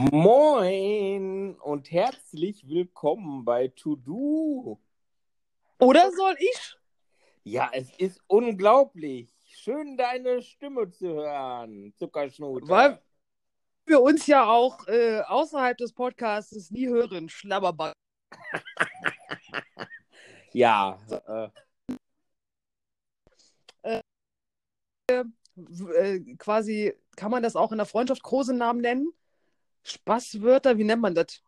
Moin und herzlich willkommen bei To Do. Oder soll ich? Ja, es ist unglaublich. Schön, deine Stimme zu hören, Zuckerschnute. Weil wir uns ja auch äh, außerhalb des Podcasts nie hören, Schlabberball. ja, äh, äh, quasi, kann man das auch in der Freundschaft Kosenamen nennen? Spaßwörter, wie nennt man das?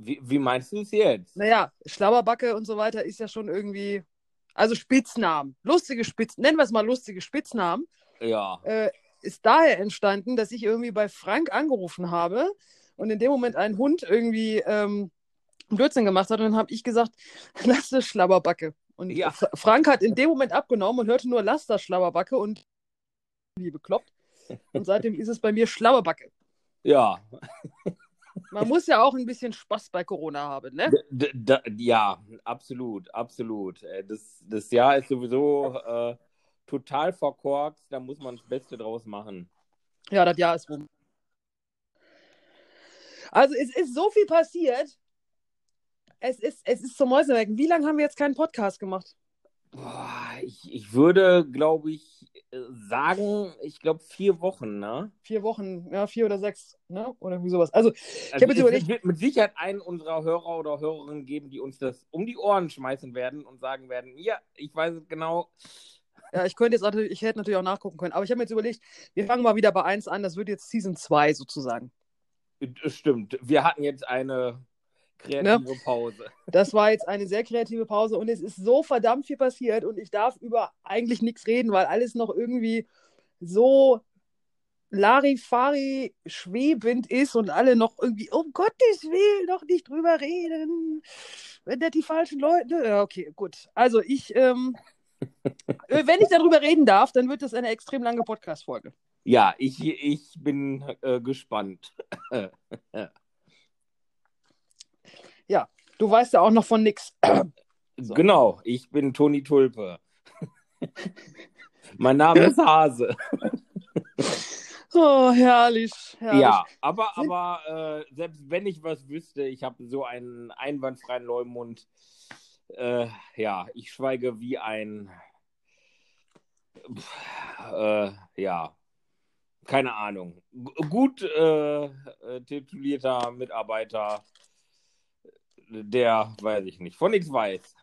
wie, wie meinst du es jetzt? Naja, Schlabberbacke und so weiter ist ja schon irgendwie. Also Spitznamen. Lustige Spitznamen, nennen wir es mal lustige Spitznamen. Ja. Äh, ist daher entstanden, dass ich irgendwie bei Frank angerufen habe und in dem Moment ein Hund irgendwie ähm, einen Blödsinn gemacht hat und dann habe ich gesagt, lass das Schlabberbacke. Und Ja. Fra- Frank hat in dem Moment abgenommen und hörte nur, lass das Schlabberbacke und wie bekloppt. Und seitdem ist es bei mir Schlabberbacke. Ja. Man muss ja auch ein bisschen Spaß bei Corona haben, ne? D ja, absolut, absolut. Äh, Das, das Jahr ist sowieso äh, total verkorkst, da muss man das Beste draus machen. Ja, das Jahr ist rum. Also es ist so viel passiert. Es ist, es ist zum Mäusemelken. Wie lange haben wir jetzt keinen Podcast gemacht? Ich, ich würde, glaube ich, äh, sagen, ich glaube vier Wochen, ne? Vier Wochen, ja, vier oder sechs, ne? Oder irgendwie sowas. Also, Also hab jetzt überlegt- wird mit Sicherheit einen unserer Hörer oder Hörerinnen geben, die uns das um die Ohren schmeißen werden und sagen werden, ja, ich weiß es genau. ja, ich könnte jetzt natürlich, ich hätte natürlich auch nachgucken können, aber ich habe mir jetzt überlegt, wir fangen mal wieder bei 1 an, das wird jetzt Season 2 sozusagen. Es Stimmt, wir hatten jetzt eine kreative Pause. Das war jetzt eine sehr kreative Pause und es ist so verdammt viel passiert und ich darf über eigentlich nichts reden, weil alles noch irgendwie so Larifari schwebend ist und alle noch irgendwie, um Gottes Willen, noch nicht drüber reden. Wenn das die falschen Leute. Ja, okay, gut. Also ich, ähm, äh, wenn ich darüber reden darf, dann wird das eine extrem lange Podcast-Folge. Ja, ich, ich bin äh, gespannt. Du weißt ja auch noch von nix. So. Genau, ich bin Toni Tulpe. mein Name ist Hase. Oh, herrlich. herrlich. Ja, aber, aber äh, selbst wenn ich was wüsste, ich habe so einen einwandfreien Leumund. Äh, ja, ich schweige wie ein. Äh, ja, keine Ahnung. G gut äh, äh, titulierter Mitarbeiter, der, weiß ich nicht, von nichts weiß.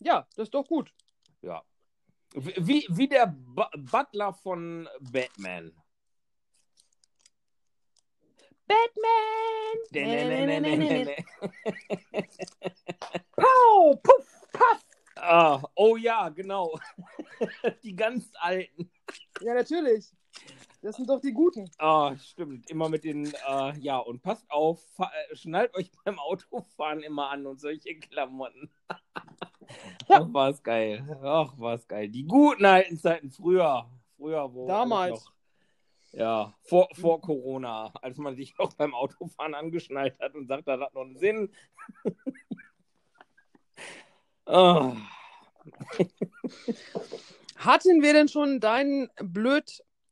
Ja, das ist doch gut. Ja. Wie, wie der Bu Butler von Batman. Batman! Nee, nee, nee, nee, nee, nee. Pow, puff, paff. Ah, oh ja, genau. Die ganz alten. Ja, natürlich. Das sind doch die Guten. Ah, stimmt. Immer mit den, äh, ja, und passt auf, äh, schnallt euch beim Autofahren immer an und solche Klamotten. Ja. Ach, war es geil. Ach, war es geil. Die guten alten Zeiten früher. Früher, wo. Damals. Noch, ja, vor, vor Corona, als man sich auch beim Autofahren angeschnallt hat und sagt, das hat noch einen Sinn. ah. Hatten wir denn schon deinen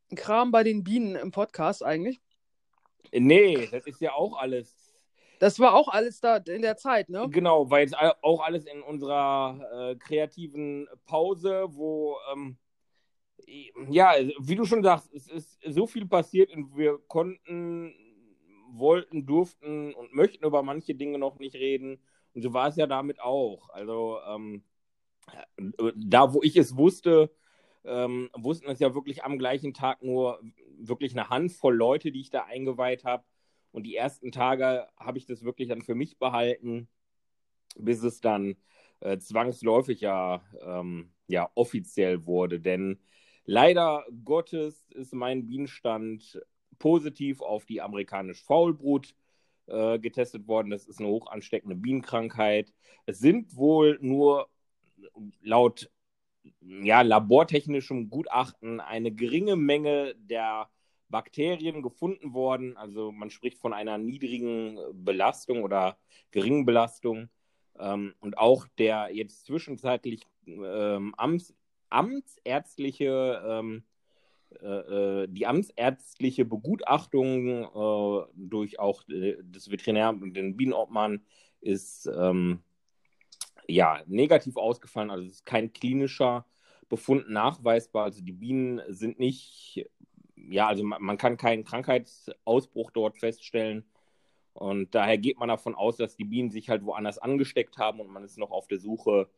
Blödkram bei den Bienen im Podcast eigentlich? Nee, das ist ja auch alles Das war auch alles da in der Zeit, ne? Genau, weil jetzt auch alles in unserer äh, kreativen Pause, wo, ähm, ja, wie du schon sagst, es ist so viel passiert und wir konnten, wollten, durften und möchten über manche Dinge noch nicht reden. Und so war es ja damit auch. Also, ähm, da, wo ich es wusste, ähm, wussten es ja wirklich am gleichen Tag nur wirklich eine Handvoll Leute, die ich da eingeweiht habe. Und die ersten Tage habe ich das wirklich dann für mich behalten, bis es dann äh, zwangsläufig ja, ähm, ja offiziell wurde. Denn leider Gottes ist mein Bienenstand positiv auf die amerikanische Faulbrut äh, getestet worden. Das ist eine hoch ansteckende Bienenkrankheit. Es sind wohl nur laut ja, labortechnischem Gutachten eine geringe Menge der Bakterien gefunden worden. Also man spricht von einer niedrigen Belastung oder geringen Belastung. Ähm, und auch der jetzt zwischenzeitlich ähm, Amts, amtsärztliche ähm, äh, die amtsärztliche Begutachtung äh, durch auch das Veterinär und den Bienenobmann ist ähm, ja negativ ausgefallen. Also es ist kein klinischer Befund nachweisbar. Also die Bienen sind nicht, ja, also man, man kann keinen Krankheitsausbruch dort feststellen. Und daher geht man davon aus, dass die Bienen sich halt woanders angesteckt haben und man ist noch auf der Suche,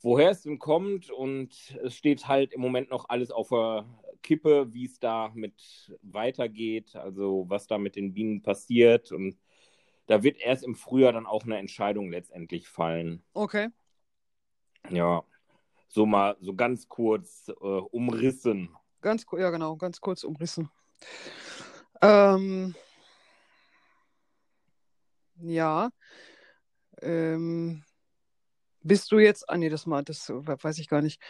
woher es denn kommt. Und es steht halt im Moment noch alles auf der Kippe, wie es da mit weitergeht, also was da mit den Bienen passiert. Und da wird erst im Frühjahr dann auch eine Entscheidung letztendlich fallen. Okay. Ja, so mal so ganz kurz äh, umrissen. Ganz, ja, genau, ganz kurz umrissen. Ähm, ja. Ähm, bist du jetzt, ah nee, das mal, das weiß ich gar nicht.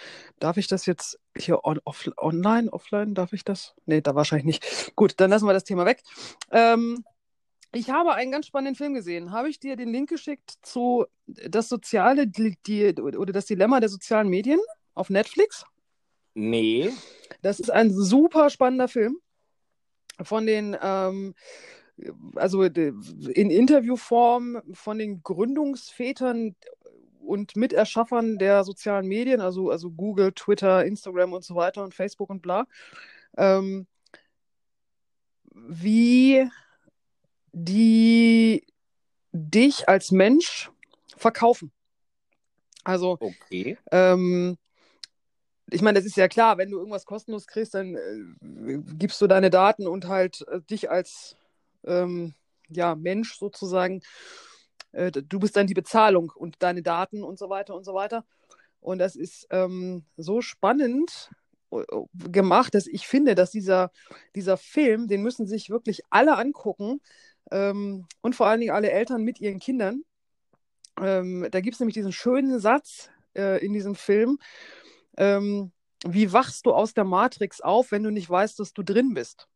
Darf ich das jetzt hier on, off, online, offline, darf ich das? Nee, da wahrscheinlich nicht. Gut, dann lassen wir das Thema weg. Ähm, ich habe einen ganz spannenden Film gesehen. Habe ich dir den Link geschickt zu das soziale, die, oder das Dilemma der sozialen Medien auf Netflix? Nee. Das ist ein super spannender Film von den ähm, also in Interviewform von den Gründungsvätern und Miterschaffern der sozialen Medien, also, also Google, Twitter, Instagram und so weiter und Facebook und bla, ähm, wie die dich als Mensch verkaufen. Also, okay. ähm, ich meine, das ist ja klar, wenn du irgendwas kostenlos kriegst, dann äh, gibst du deine Daten und halt äh, dich als ähm, ja, Mensch sozusagen, äh, du bist dann die Bezahlung und deine Daten und so weiter und so weiter. Und das ist ähm, so spannend äh, gemacht, dass ich finde, dass dieser, dieser Film, den müssen sich wirklich alle angucken ähm, und vor allen Dingen alle Eltern mit ihren Kindern. Ähm, da gibt es nämlich diesen schönen Satz äh, in diesem Film, ähm, wie wachst du aus der Matrix auf, wenn du nicht weißt, dass du drin bist?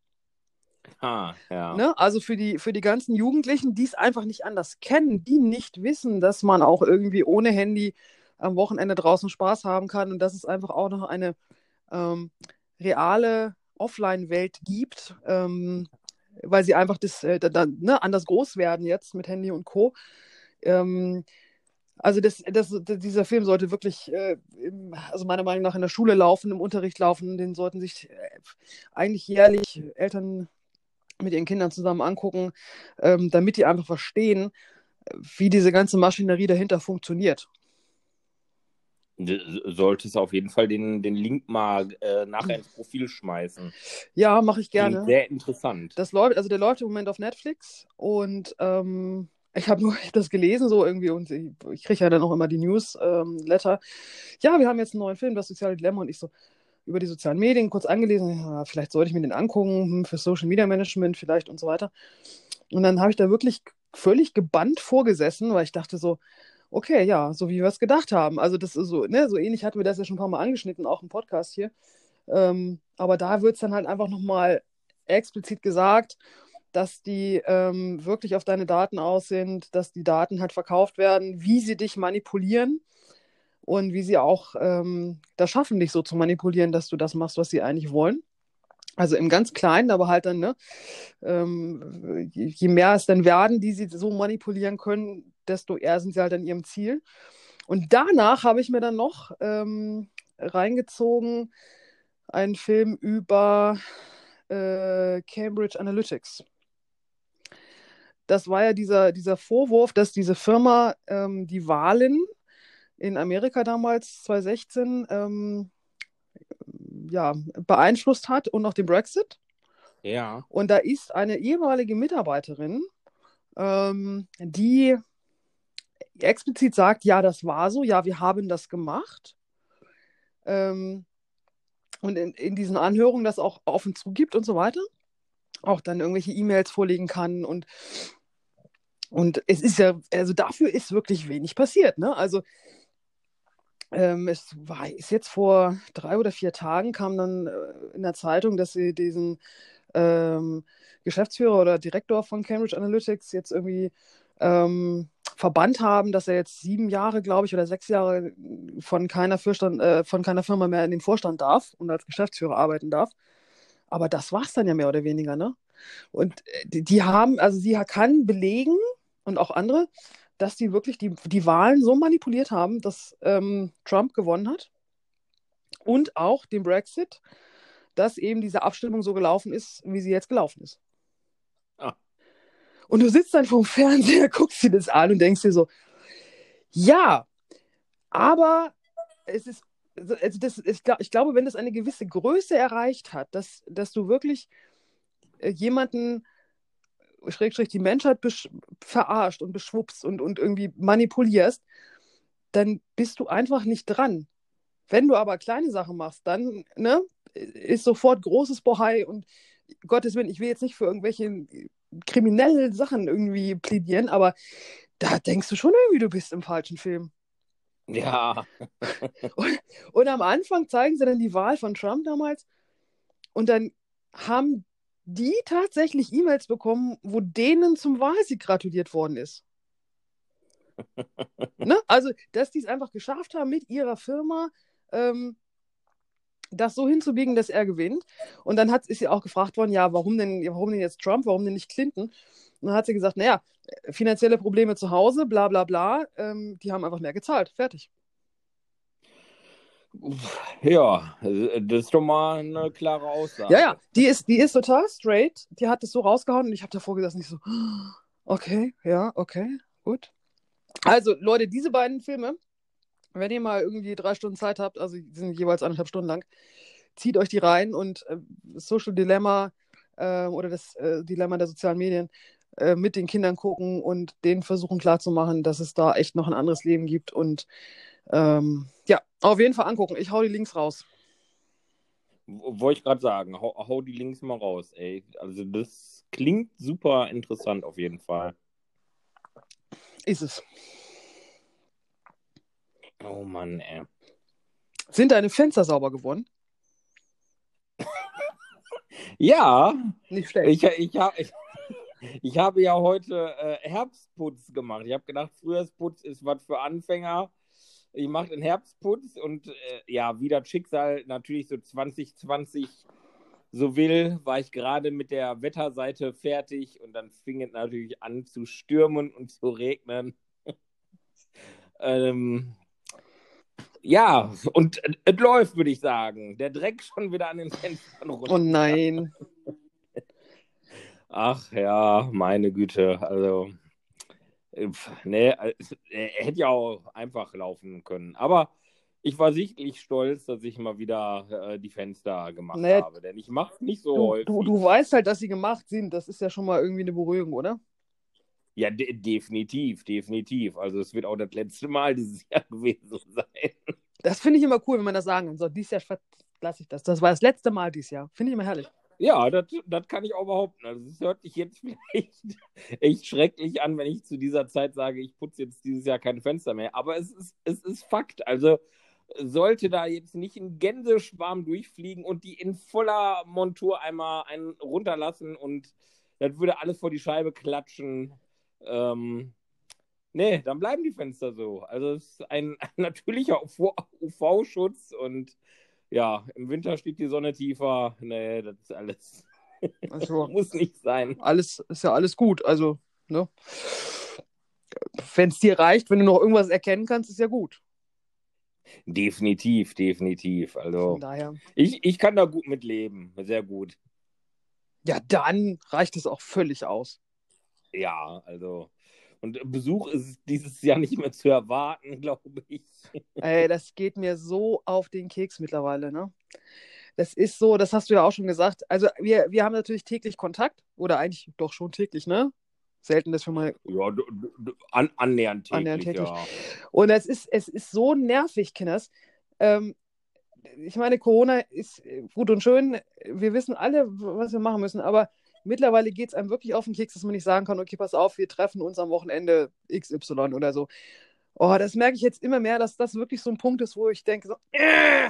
Ah, ja. Ne? Also für die, für die ganzen Jugendlichen, die es einfach nicht anders kennen, die nicht wissen, dass man auch irgendwie ohne Handy am Wochenende draußen Spaß haben kann und dass es einfach auch noch eine ähm, reale Offline-Welt gibt, ähm, weil sie einfach das, äh, da, ne, anders groß werden jetzt mit Handy und Co. Ähm, also das, das, dieser Film sollte wirklich, äh, im, also meiner Meinung nach in der Schule laufen, im Unterricht laufen. Den sollten sich äh, eigentlich jährlich Eltern mit ihren Kindern zusammen angucken, ähm, damit die einfach verstehen, wie diese ganze Maschinerie dahinter funktioniert. Sollte es auf jeden Fall den, den Link mal äh, nachher ins Profil schmeißen. Ja, mache ich gerne. Sehr interessant. Das läuft, also der läuft im Moment auf Netflix und ähm, ich habe nur das gelesen so irgendwie und ich, ich kriege ja dann auch immer die Newsletter. Ähm, ja, wir haben jetzt einen neuen Film, das soziale Dilemma und ich so, über die sozialen Medien kurz angelesen, ja, vielleicht sollte ich mir den angucken, hm, für Social Media Management vielleicht und so weiter. Und dann habe ich da wirklich völlig gebannt vorgesessen, weil ich dachte so, okay, ja, so wie wir es gedacht haben. Also das ist so, ne, so ähnlich hatten wir das ja schon ein paar Mal angeschnitten, auch im Podcast hier. Ähm, aber da wird es dann halt einfach nochmal explizit gesagt, dass die ähm, wirklich auf deine Daten aus sind, dass die Daten halt verkauft werden, wie sie dich manipulieren und wie sie auch ähm, das schaffen, dich so zu manipulieren, dass du das machst, was sie eigentlich wollen. Also im ganz Kleinen, aber halt dann, ne, ähm, je mehr es dann werden, die sie so manipulieren können, desto eher sind sie halt an ihrem Ziel. Und danach habe ich mir dann noch ähm, reingezogen einen Film über äh, Cambridge Analytics. Das war ja dieser, dieser Vorwurf, dass diese Firma ähm, die Wahlen in Amerika damals 2016 ähm, ja, beeinflusst hat und auch den Brexit. Ja. Und da ist eine ehemalige Mitarbeiterin, ähm, die explizit sagt, ja, das war so, ja, wir haben das gemacht. Ähm, und in, in diesen Anhörungen das auch offen zugibt und so weiter. Auch dann irgendwelche E-Mails vorlegen kann und und es ist ja, also dafür ist wirklich wenig passiert. Ne? Also ähm, es war, ist jetzt vor drei oder vier Tagen kam dann äh, in der Zeitung, dass sie diesen ähm, Geschäftsführer oder Direktor von Cambridge Analytics jetzt irgendwie ähm, verbannt haben, dass er jetzt sieben Jahre, glaube ich, oder sechs Jahre von keiner, Fürstand, äh, von keiner Firma mehr in den Vorstand darf und als Geschäftsführer arbeiten darf. Aber das war es dann ja mehr oder weniger, ne? Und äh, die, die haben, also sie kann belegen und auch andere, dass die wirklich die, die Wahlen so manipuliert haben, dass ähm, Trump gewonnen hat und auch den Brexit, dass eben diese Abstimmung so gelaufen ist, wie sie jetzt gelaufen ist. Ah. Und du sitzt dann vorm Fernseher, guckst dir das an und denkst dir so, ja, aber es ist, also das, ich, glaub, ich glaube, wenn das eine gewisse Größe erreicht hat, dass, dass du wirklich äh, jemanden Schrägstrich die Menschheit verarscht und beschwupst und, und irgendwie manipulierst, dann bist du einfach nicht dran. Wenn du aber kleine Sachen machst, dann ne, ist sofort großes Bohai und Gottes Willen, ich will jetzt nicht für irgendwelche kriminellen Sachen irgendwie plädieren, aber da denkst du schon irgendwie, du bist im falschen Film. Ja. und, und am Anfang zeigen sie dann die Wahl von Trump damals und dann haben die tatsächlich E-Mails bekommen, wo denen zum Wahlsieg gratuliert worden ist. ne? Also, dass die es einfach geschafft haben, mit ihrer Firma ähm, das so hinzubiegen, dass er gewinnt. Und dann hat, ist sie auch gefragt worden, ja, warum denn, warum denn jetzt Trump, warum denn nicht Clinton? Und dann hat sie gesagt, naja, finanzielle Probleme zu Hause, bla bla bla, ähm, die haben einfach mehr gezahlt. Fertig. Ja, das ist doch mal eine klare Aussage. Ja, ja, die ist, die ist total straight. Die hat es so rausgehauen und ich habe davor gesagt, nicht so, okay, ja, okay, gut. Also, Leute, diese beiden Filme, wenn ihr mal irgendwie drei Stunden Zeit habt, also die sind jeweils anderthalb Stunden lang, zieht euch die rein und äh, Social Dilemma äh, oder das äh, Dilemma der sozialen Medien äh, mit den Kindern gucken und denen versuchen klarzumachen, dass es da echt noch ein anderes Leben gibt und ähm, ja, auf jeden Fall angucken. Ich hau die Links raus. Wollte ich gerade sagen, hau, hau, die Links mal raus, ey. Also das klingt super interessant auf jeden Fall. Ist es. Oh Mann, ey. Sind deine Fenster sauber geworden? ja. Nicht schlecht. Ich, ich, ich, ich habe ja heute äh, Herbstputz gemacht. Ich habe gedacht, Frühjahrsputz ist was für Anfänger ich mache den Herbstputz und äh, ja, wie das Schicksal natürlich so 2020 so will, war ich gerade mit der Wetterseite fertig und dann fing es natürlich an zu stürmen und zu regnen. ähm, ja, und es läuft, würde ich sagen. Der Dreck schon wieder an den Fenstern runter. Oh nein. Ach ja, meine Güte. Also, Nee, er hätte ja auch einfach laufen können. Aber ich war sichtlich stolz, dass ich mal wieder äh, die Fenster gemacht nee, habe. Denn ich mache nicht so du, häufig. Du, du weißt halt, dass sie gemacht sind. Das ist ja schon mal irgendwie eine Beruhigung, oder? Ja, de definitiv, definitiv. Also es wird auch das letzte Mal dieses Jahr gewesen sein. Das finde ich immer cool, wenn man das sagen kann. So, dieses Jahr lasse ich das. Das war das letzte Mal dieses Jahr. Finde ich immer herrlich. Ja, das, kann ich auch behaupten. Also es hört sich jetzt vielleicht echt schrecklich an, wenn ich zu dieser Zeit sage, ich putze jetzt dieses Jahr keine Fenster mehr. Aber es ist, es ist Fakt. Also sollte da jetzt nicht ein Gänseschwarm durchfliegen und die in voller Montur einmal einen runterlassen und das würde alles vor die Scheibe klatschen. Ähm, nee, dann bleiben die Fenster so. Also es ist ein, ein natürlicher UV-Schutz und ja, im Winter steht die Sonne tiefer. Nee, das ist alles. Also, Muss nicht sein. Alles ist ja alles gut. Also, ne? Wenn es dir reicht, wenn du noch irgendwas erkennen kannst, ist ja gut. Definitiv, definitiv. Also, Von daher. Ich, ich kann da gut mit leben. Sehr gut. Ja, dann reicht es auch völlig aus. Ja, also und Besuch ist dieses Jahr nicht mehr zu erwarten, glaube ich. Ey, das geht mir so auf den Keks mittlerweile, ne? Das ist so, das hast du ja auch schon gesagt. Also wir, wir haben natürlich täglich Kontakt oder eigentlich doch schon täglich, ne? Selten das schon mal. Ja, an, annähernd täglich. Annähernd täglich. Ja. Und es ist, es ist so nervig, Kinders. Ähm, ich meine, Corona ist gut und schön. Wir wissen alle, was wir machen müssen, aber mittlerweile geht es einem wirklich auf den Keks, dass man nicht sagen kann, okay, pass auf, wir treffen uns am Wochenende XY oder so. Oh, das merke ich jetzt immer mehr, dass das wirklich so ein Punkt ist, wo ich denke, so, äh,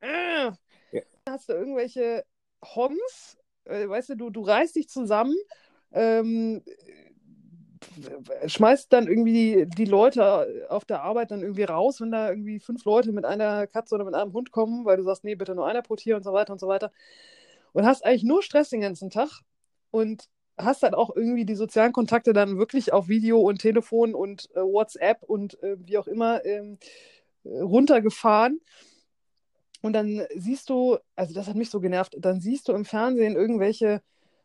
äh. Ja. hast du irgendwelche Hongs, äh, weißt du, du, du reißt dich zusammen, ähm, schmeißt dann irgendwie die, die, Leute auf der Arbeit dann irgendwie raus, wenn da irgendwie fünf Leute mit einer Katze oder mit einem Hund kommen, weil du sagst, nee, bitte nur einer pro Tier und so weiter und so weiter. und hast eigentlich nur Stress den ganzen Tag und hast dann auch irgendwie die sozialen Kontakte dann wirklich auf Video und Telefon und äh, WhatsApp und äh, wie auch immer ähm, runtergefahren. Und dann siehst du, also das hat mich so genervt, dann siehst du im Fernsehen irgendwelche,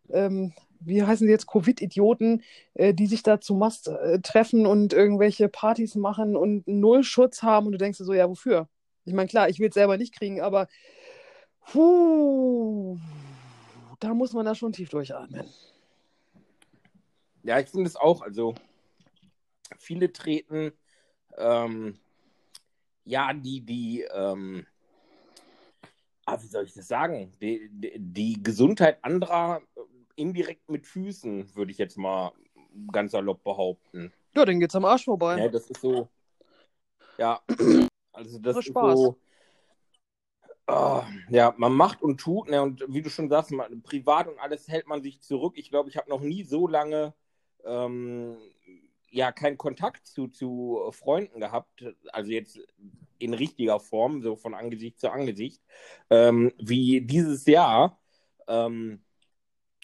ähm, wie heißen sie jetzt, Covid-Idioten, äh, die sich da zu Mast äh, treffen und irgendwelche Partys machen und null Schutz haben und du denkst dir so, ja, wofür? Ich meine, klar, ich will es selber nicht kriegen, aber puh, da muss man da schon tief durchatmen. Ja, ich finde es auch. Also, viele treten, ähm, ja, die, die, ähm, ah, wie soll ich das sagen? Die, die, die Gesundheit anderer äh, indirekt mit Füßen, würde ich jetzt mal ganz salopp behaupten. Ja, dann geht's am Arsch vorbei. Ja, das ist so. Ja, also das Nur ist Spaß. so. Ah, ja, man macht und tut, ne, und wie du schon sagst, man, privat und alles hält man sich zurück. Ich glaube, ich habe noch nie so lange ähm, ja keinen Kontakt zu, zu Freunden gehabt, also jetzt in richtiger Form, so von Angesicht zu Angesicht, ähm, wie dieses Jahr. Ähm,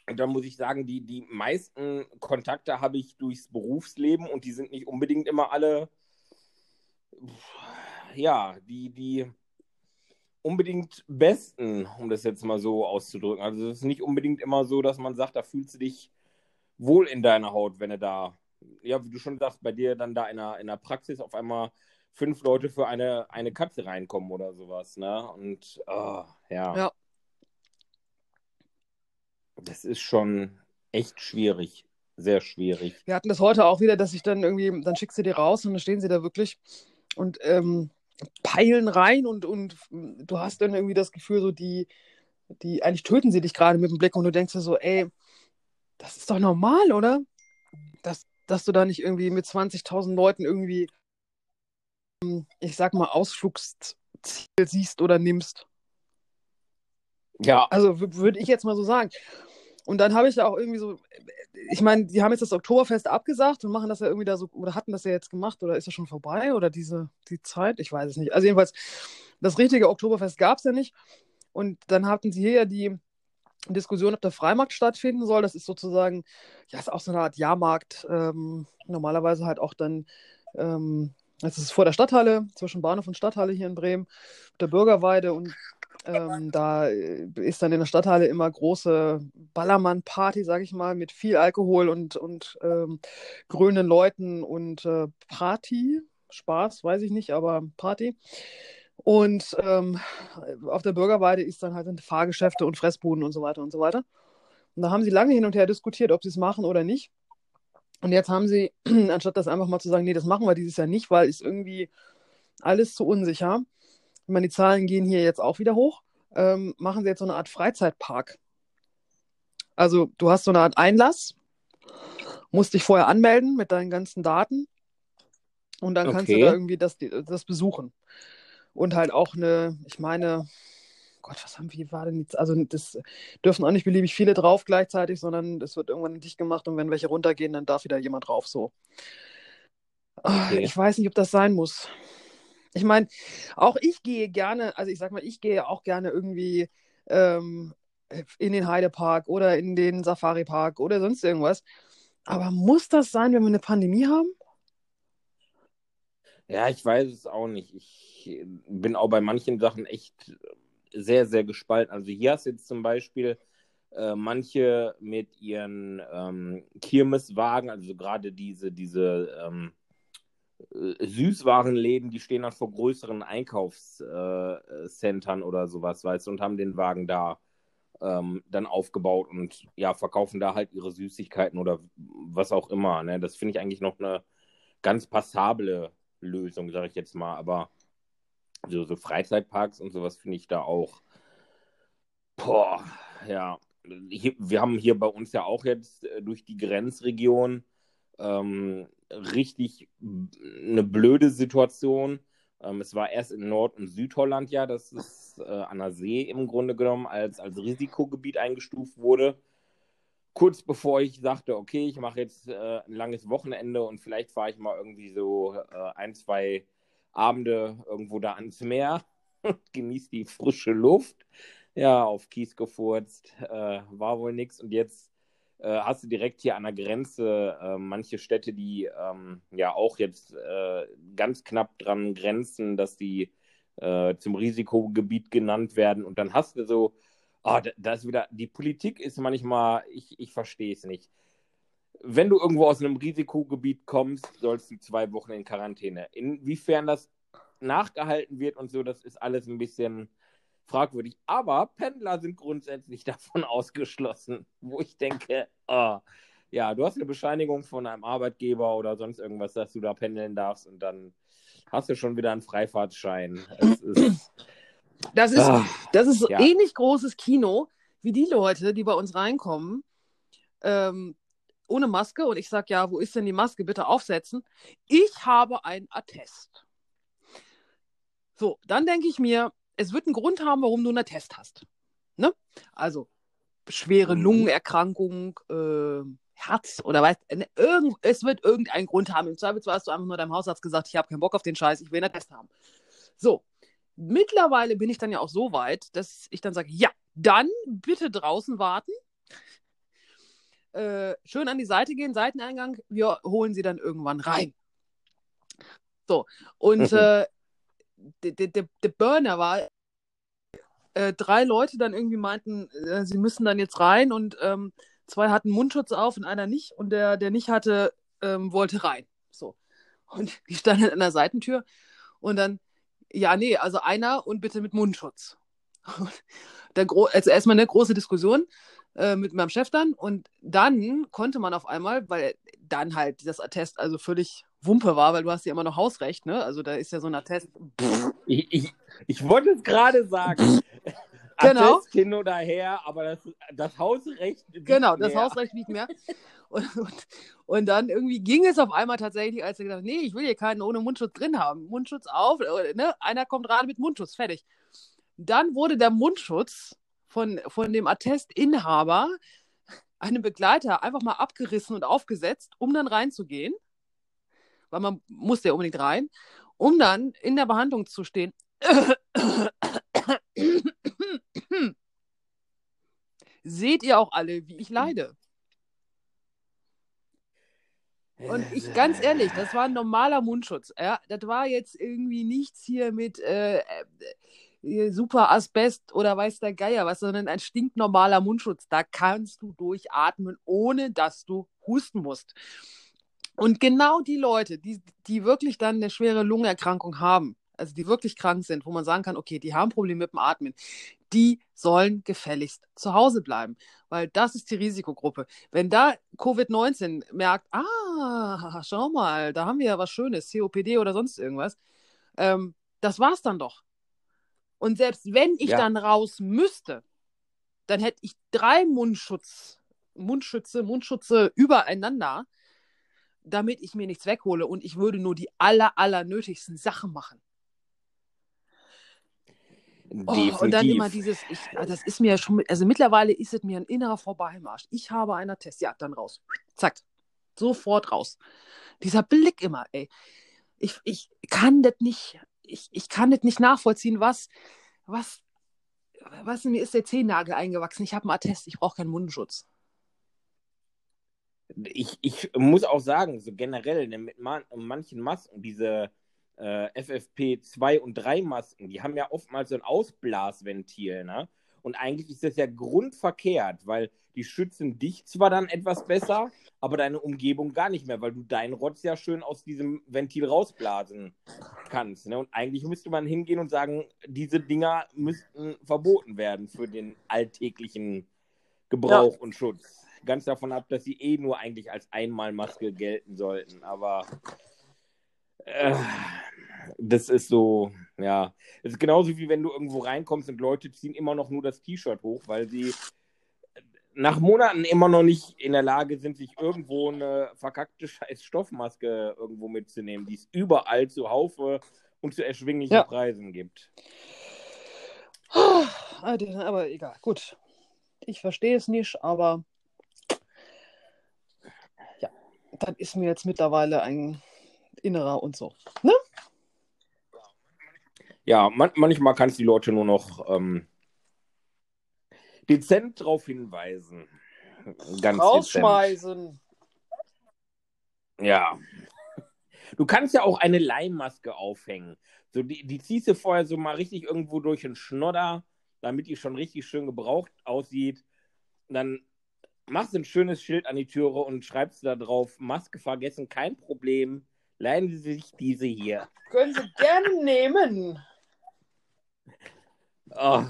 und da muss ich sagen, die, die meisten Kontakte habe ich durchs Berufsleben und die sind nicht unbedingt immer alle, ja, die, die unbedingt besten, um das jetzt mal so auszudrücken. Also es ist nicht unbedingt immer so, dass man sagt, da fühlst du dich wohl in deiner Haut, wenn du da, ja, wie du schon sagst, bei dir dann da in der, in der Praxis auf einmal fünf Leute für eine, eine Katze reinkommen oder sowas, ne? Und ah, ja. Ja. Das ist schon echt schwierig. Sehr schwierig. Wir hatten das heute auch wieder, dass ich dann irgendwie, dann schickst du die raus und dann stehen sie da wirklich und ähm, peilen rein und, und du hast dann irgendwie das Gefühl, so die, die, eigentlich töten sie dich gerade mit dem Blick und du denkst dir so, ey, das ist doch normal, oder? Dass, dass du da nicht irgendwie mit 20.000 Leuten irgendwie, ähm, ich sag mal, Ausflugsziel siehst oder nimmst. Ja, Also würde ich jetzt mal so sagen. Und dann habe ich ja auch irgendwie so, ich meine, die haben jetzt das Oktoberfest abgesagt und machen das ja irgendwie da so, oder hatten das ja jetzt gemacht, oder ist das schon vorbei, oder diese, die Zeit? Ich weiß es nicht. Also jedenfalls, das richtige Oktoberfest gab es ja nicht. Und dann hatten sie hier ja die Diskussion, ob der Freimarkt stattfinden soll. Das ist sozusagen, ja, ist auch so eine Art Jahrmarkt. Ähm, normalerweise halt auch dann, ähm, das ist vor der Stadthalle, zwischen Bahnhof und Stadthalle hier in Bremen, der Bürgerweide und ähm, da äh, ist dann in der Stadthalle immer große Ballermann-Party, sag ich mal, mit viel Alkohol und, und ähm, grünen Leuten und äh, Party. Spaß, weiß ich nicht, aber Party. Und ähm, auf der Bürgerweide ist dann halt Fahrgeschäfte und Fressbuden und so weiter und so weiter. Und da haben sie lange hin und her diskutiert, ob sie es machen oder nicht. Und jetzt haben sie, anstatt das einfach mal zu sagen, nee, das machen wir dieses Jahr nicht, weil ist irgendwie alles zu unsicher. Ich meine, die Zahlen gehen hier jetzt auch wieder hoch. Ähm, machen sie jetzt so eine Art Freizeitpark. Also du hast so eine Art Einlass, musst dich vorher anmelden mit deinen ganzen Daten und dann kannst du Okay. da irgendwie das, das besuchen. Und halt auch eine, ich meine, Gott, was haben wir, war denn jetzt? Also das dürfen auch nicht beliebig viele drauf gleichzeitig, sondern es wird irgendwann dicht gemacht und wenn welche runtergehen, dann darf wieder jemand drauf so. Ah, Okay. Ich weiß nicht, ob das sein muss. Ich meine, auch ich gehe gerne, also ich sag mal, ich gehe auch gerne irgendwie ähm, in den Heidepark oder in den Safari-Park oder sonst irgendwas. Aber muss das sein, wenn wir eine Pandemie haben? Ja, ich weiß es auch nicht. Ich bin auch bei manchen Sachen echt sehr, sehr gespalten. Also hier hast du jetzt zum Beispiel äh, manche mit ihren ähm, Kirmeswagen, also gerade diese, diese ähm, äh, Süßwarenläden, die stehen dann vor größeren Einkaufscentern oder sowas, weißt du, und haben den Wagen da ähm, dann aufgebaut und ja, verkaufen da halt ihre Süßigkeiten oder was auch immer. Ne? Das finde ich eigentlich noch eine ganz passable Lösung, sage ich jetzt mal. Aber so, so Freizeitparks und sowas finde ich da auch. Boah, ja. Hier, wir haben hier bei uns ja auch jetzt äh, durch die Grenzregion ähm, richtig eine blöde Situation. Ähm, es war erst in Nord- und Südholland ja, dass es äh, an der See im Grunde genommen als, als Risikogebiet eingestuft wurde. Kurz bevor ich sagte, okay, ich mache jetzt äh, ein langes Wochenende und vielleicht fahre ich mal irgendwie so äh, ein, zwei Abende irgendwo da ans Meer und genieße die frische Luft. ja, auf Kies gefurzt, äh, war wohl nichts. Und jetzt äh, hast du direkt hier an der Grenze äh, manche Städte, die ähm, ja auch jetzt äh, ganz knapp dran grenzen, dass die äh, zum Risikogebiet genannt werden. Und dann hast du so, oh, da, ist wieder, die Politik ist manchmal, ich, ich verstehe es nicht. Wenn du irgendwo aus einem Risikogebiet kommst, sollst du zwei Wochen in Quarantäne. Inwiefern das nachgehalten wird und so, das ist alles ein bisschen fragwürdig. Aber Pendler sind grundsätzlich davon ausgeschlossen, wo ich denke, oh, ja, du hast eine Bescheinigung von einem Arbeitgeber oder sonst irgendwas, dass du da pendeln darfst und dann hast du schon wieder einen Freifahrtschein. Ist, das ist, ach, das ist ja. ähnlich großes Kino wie die Leute, die bei uns reinkommen, ähm, ohne Maske. Und ich sage, ja, wo ist denn die Maske? Bitte aufsetzen. Ich habe ein Attest. So, dann denke ich mir, es wird einen Grund haben, warum du einen Attest hast. Ne? Also schwere mhm. Lungenerkrankung, äh, Herz oder weiß, ne, irgend, es wird irgendeinen Grund haben. Im Zweifelsfall hast du einfach nur deinem Hausarzt gesagt, ich habe keinen Bock auf den Scheiß, ich will einen Attest haben. So, mittlerweile bin ich dann ja auch so weit, dass ich dann sage, ja, dann bitte draußen warten. Äh, schön an die Seite gehen, Seiteneingang, wir holen sie dann irgendwann rein. So, und mhm. äh, der, der, der Burner war, äh, drei Leute dann irgendwie meinten, äh, sie müssen dann jetzt rein und ähm, zwei hatten Mundschutz auf und einer nicht und der, der nicht hatte, ähm, wollte rein. So. Und die standen an der Seitentür und dann, ja, nee, also einer und bitte mit Mundschutz. dann also erstmal eine große Diskussion äh, mit meinem Chef dann und dann konnte man auf einmal, weil dann halt das Attest also völlig Wumpe war, weil du hast ja immer noch Hausrecht, ne? Also da ist ja so ein Attest. Ich, ich, ich wollte es gerade sagen. genau. Attest hin oder her, aber das, das Hausrecht. Genau, das mehr. Hausrecht nicht mehr. Und, und, und, dann irgendwie ging es auf einmal tatsächlich, als er gesagt hat, nee, ich will hier keinen ohne Mundschutz drin haben. Mundschutz auf, ne? Einer kommt gerade mit Mundschutz, fertig. Dann wurde der Mundschutz von, von dem Attestinhaber einem Begleiter einfach mal abgerissen und aufgesetzt, um dann reinzugehen weil man musste ja unbedingt rein, um dann in der Behandlung zu stehen. Seht ihr auch alle, wie ich leide? Und ich, ganz ehrlich, das war ein normaler Mundschutz. Ja? Das war jetzt irgendwie nichts hier mit äh, äh, super Asbest oder weiß der Geier was, sondern ein stinknormaler Mundschutz. Da kannst du durchatmen, ohne dass du husten musst. Und genau die Leute, die, die wirklich dann eine schwere Lungenerkrankung haben, also die wirklich krank sind, wo man sagen kann, okay, die haben Probleme mit dem Atmen, die sollen gefälligst zu Hause bleiben, weil das ist die Risikogruppe. Wenn da Covid-19 merkt, ah, schau mal, da haben wir ja was Schönes, COPD oder sonst irgendwas, ähm, das war's dann doch. Und selbst wenn ich ja. dann raus müsste, dann hätte ich drei Mundschutz, Mundschütze, Mundschutze übereinander damit ich mir nichts weghole und ich würde nur die aller, aller nötigsten Sachen machen. Oh, und dann immer dieses, ich, ah, das ist mir ja schon, also mittlerweile ist es mir ein innerer Vorbeimarsch. Ich habe einen Test, ja, dann raus. Zack, sofort raus. Dieser Blick immer, ey. Ich, ich kann das nicht, ich, ich kann das nicht nachvollziehen, was, was, was mir ist der Zehennagel eingewachsen. Ich habe einen Attest, ich brauche keinen Mundschutz ich, ich muss auch sagen, so generell ne, mit man, manchen Masken, diese äh, FFP2 und 3 Masken, die haben ja oftmals so ein Ausblasventil, ne? Und eigentlich ist das ja grundverkehrt, weil die schützen dich zwar dann etwas besser, aber deine Umgebung gar nicht mehr, weil du deinen Rotz ja schön aus diesem Ventil rausblasen kannst. Ne? Und eigentlich müsste man hingehen und sagen, diese Dinger müssten verboten werden für den alltäglichen Gebrauch ja. und Schutz ganz davon ab, dass sie eh nur eigentlich als Einmalmaske gelten sollten. Aber äh, das ist so, ja. Es ist genauso wie wenn du irgendwo reinkommst und Leute ziehen immer noch nur das T-Shirt hoch, weil sie nach Monaten immer noch nicht in der Lage sind, sich irgendwo eine verkackte scheiß Stoffmaske irgendwo mitzunehmen, die es überall zu Haufe und zu erschwinglichen ja. Preisen gibt. Aber egal, gut. Ich verstehe es nicht, aber das ist mir jetzt mittlerweile ein innerer und so. Ne? Ja, man manchmal kannst du die Leute nur noch ähm, dezent darauf hinweisen. Ganz Rausschmeißen. Dezent. Ja. Du kannst ja auch eine Leihmaske aufhängen. So, die, die ziehst du vorher so mal richtig irgendwo durch den Schnodder, damit die schon richtig schön gebraucht aussieht. Und dann machst ein schönes Schild an die Türe und schreibst da drauf, Maske vergessen, kein Problem. Leihen Sie sich diese hier. Können Sie gerne nehmen. Oh.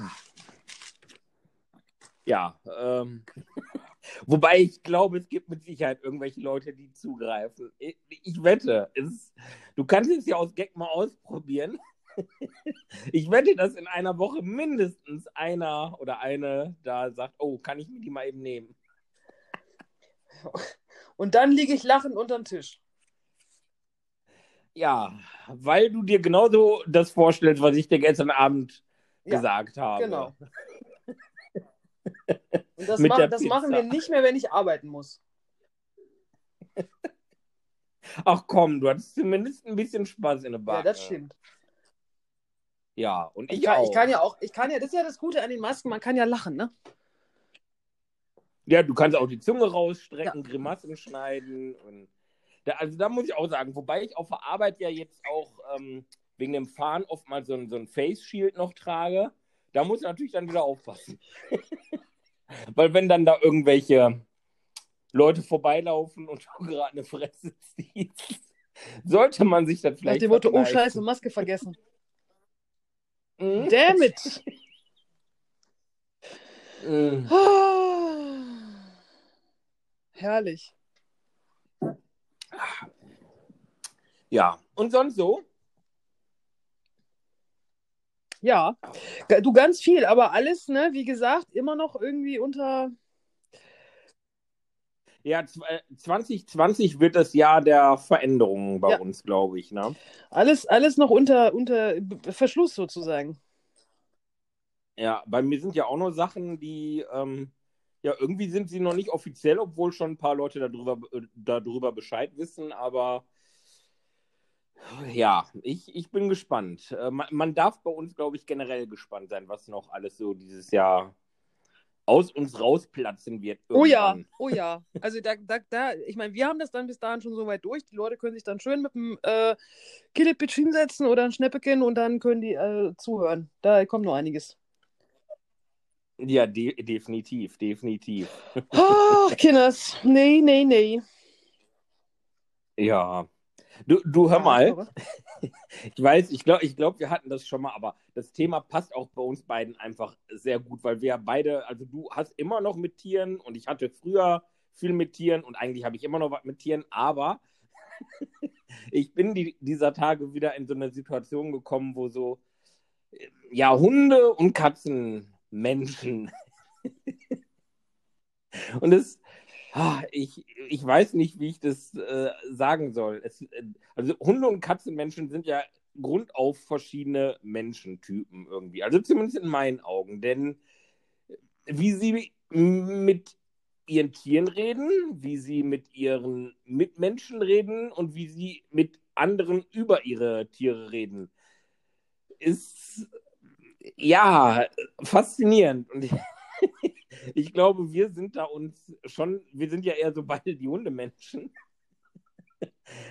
Ja, ähm. Wobei ich glaube, es gibt mit Sicherheit irgendwelche Leute, die zugreifen. Ich, ich wette, es, du kannst es ja aus Gag mal ausprobieren. Ich wette, dass in einer Woche mindestens einer oder eine da sagt, oh, kann ich mir die mal eben nehmen. Und dann liege ich lachend unter dem Tisch. Ja, weil du dir genauso das vorstellst, was ich dir gestern Abend Ja, gesagt habe. genau. Und das, ma das machen wir nicht mehr, wenn ich arbeiten muss. Ach komm, du hattest zumindest ein bisschen Spaß in der Bar. Ja, das stimmt. Ja, und ich, Ich kann, auch. ich kann ja auch, ich kann ja, das ist ja das Gute an den Masken, man kann ja lachen, ne? Ja, du kannst auch die Zunge rausstrecken, Grimassen schneiden. Und da, also da muss ich auch sagen, wobei ich auf der Arbeit ja jetzt auch ähm, wegen dem Fahren oftmals so ein, so ein Face Shield noch trage. Da muss ich natürlich dann wieder aufpassen. Weil wenn dann da irgendwelche Leute vorbeilaufen und du gerade eine Fresse ziehst, sollte man sich Nach vielleicht dem Motto, oh. Scheiße, Maske vergessen. Mhm. Damn it! Mhm. Herrlich. Ja, und sonst so? Ja, du ganz viel, aber alles, ne, wie gesagt, immer noch irgendwie unter. Ja, zw- äh, 2020 wird das Jahr der Veränderungen bei Ja. uns, glaube ich. Ne? Alles, alles noch unter, unter Verschluss sozusagen. Ja, bei mir sind ja auch noch Sachen, die, ähm, ja, irgendwie sind sie noch nicht offiziell, obwohl schon ein paar Leute darüber, äh, darüber Bescheid wissen, aber ja, ich, ich bin gespannt. Äh, man, man darf bei uns, glaube ich, generell gespannt sein, was noch alles so dieses Jahr aus uns rausplatzen wird. Oh ja, irgendwann. oh ja. Also da, da, da, ich meine, wir haben das dann bis dahin schon so weit durch. Die Leute können sich dann schön mit dem äh, Killepitch hinsetzen oder ein Schnäppchen und dann können die äh, zuhören. Da kommt noch einiges. Ja, de definitiv, definitiv. Ach, Kinders. Nee, nee, nee. Ja. Du, du hör Ja, mal. Ich weiß, ich glaube, ich glaub, wir hatten das schon mal, aber das Thema passt auch bei uns beiden einfach sehr gut, weil wir beide, also du hast immer noch mit Tieren und ich hatte früher viel mit Tieren und eigentlich habe ich immer noch was mit Tieren, aber ich bin die, dieser Tage wieder in so eine Situation gekommen, wo so, ja, Hunde und Katzen Menschen. und es, ah, ich, ich weiß nicht, wie ich das äh, sagen soll. Es, äh, also Hunde und Katzenmenschen sind ja grundauf verschiedene Menschentypen irgendwie. Also zumindest in meinen Augen. Denn wie sie mit ihren Tieren reden, wie sie mit ihren Mitmenschen reden und wie sie mit anderen über ihre Tiere reden, ist ja faszinierend. Und ich, ich glaube, wir sind da uns schon, wir sind ja eher so beide die Hundemenschen.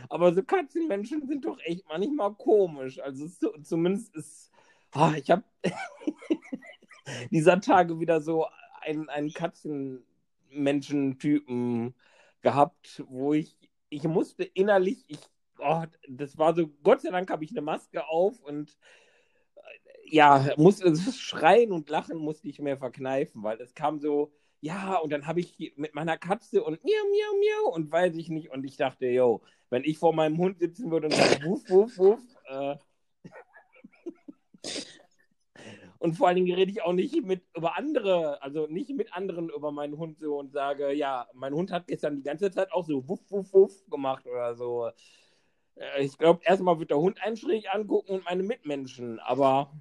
Aber so Katzenmenschen sind doch echt manchmal komisch. Also es, zumindest ist, ah, ich habe dieser Tage wieder so einen, einen Katzenmenschentypen gehabt, wo ich, ich musste innerlich, ich, oh, das war so, Gott sei Dank habe ich eine Maske auf und ja, das Schreien und Lachen musste ich mir verkneifen, weil es kam so, ja, und dann habe ich mit meiner Katze und miau, miau, miau und weiß ich nicht. Und ich dachte, yo, wenn ich vor meinem Hund sitzen würde und sage, wuff, wuff, wuff, äh, und vor allen Dingen rede ich auch nicht mit über andere, also nicht mit anderen über meinen Hund so und sage, ja, mein Hund hat gestern die ganze Zeit auch so wuff, wuff, wuff gemacht oder so. Äh, Ich glaube, erstmal wird der Hund einen schräg angucken und meine Mitmenschen, aber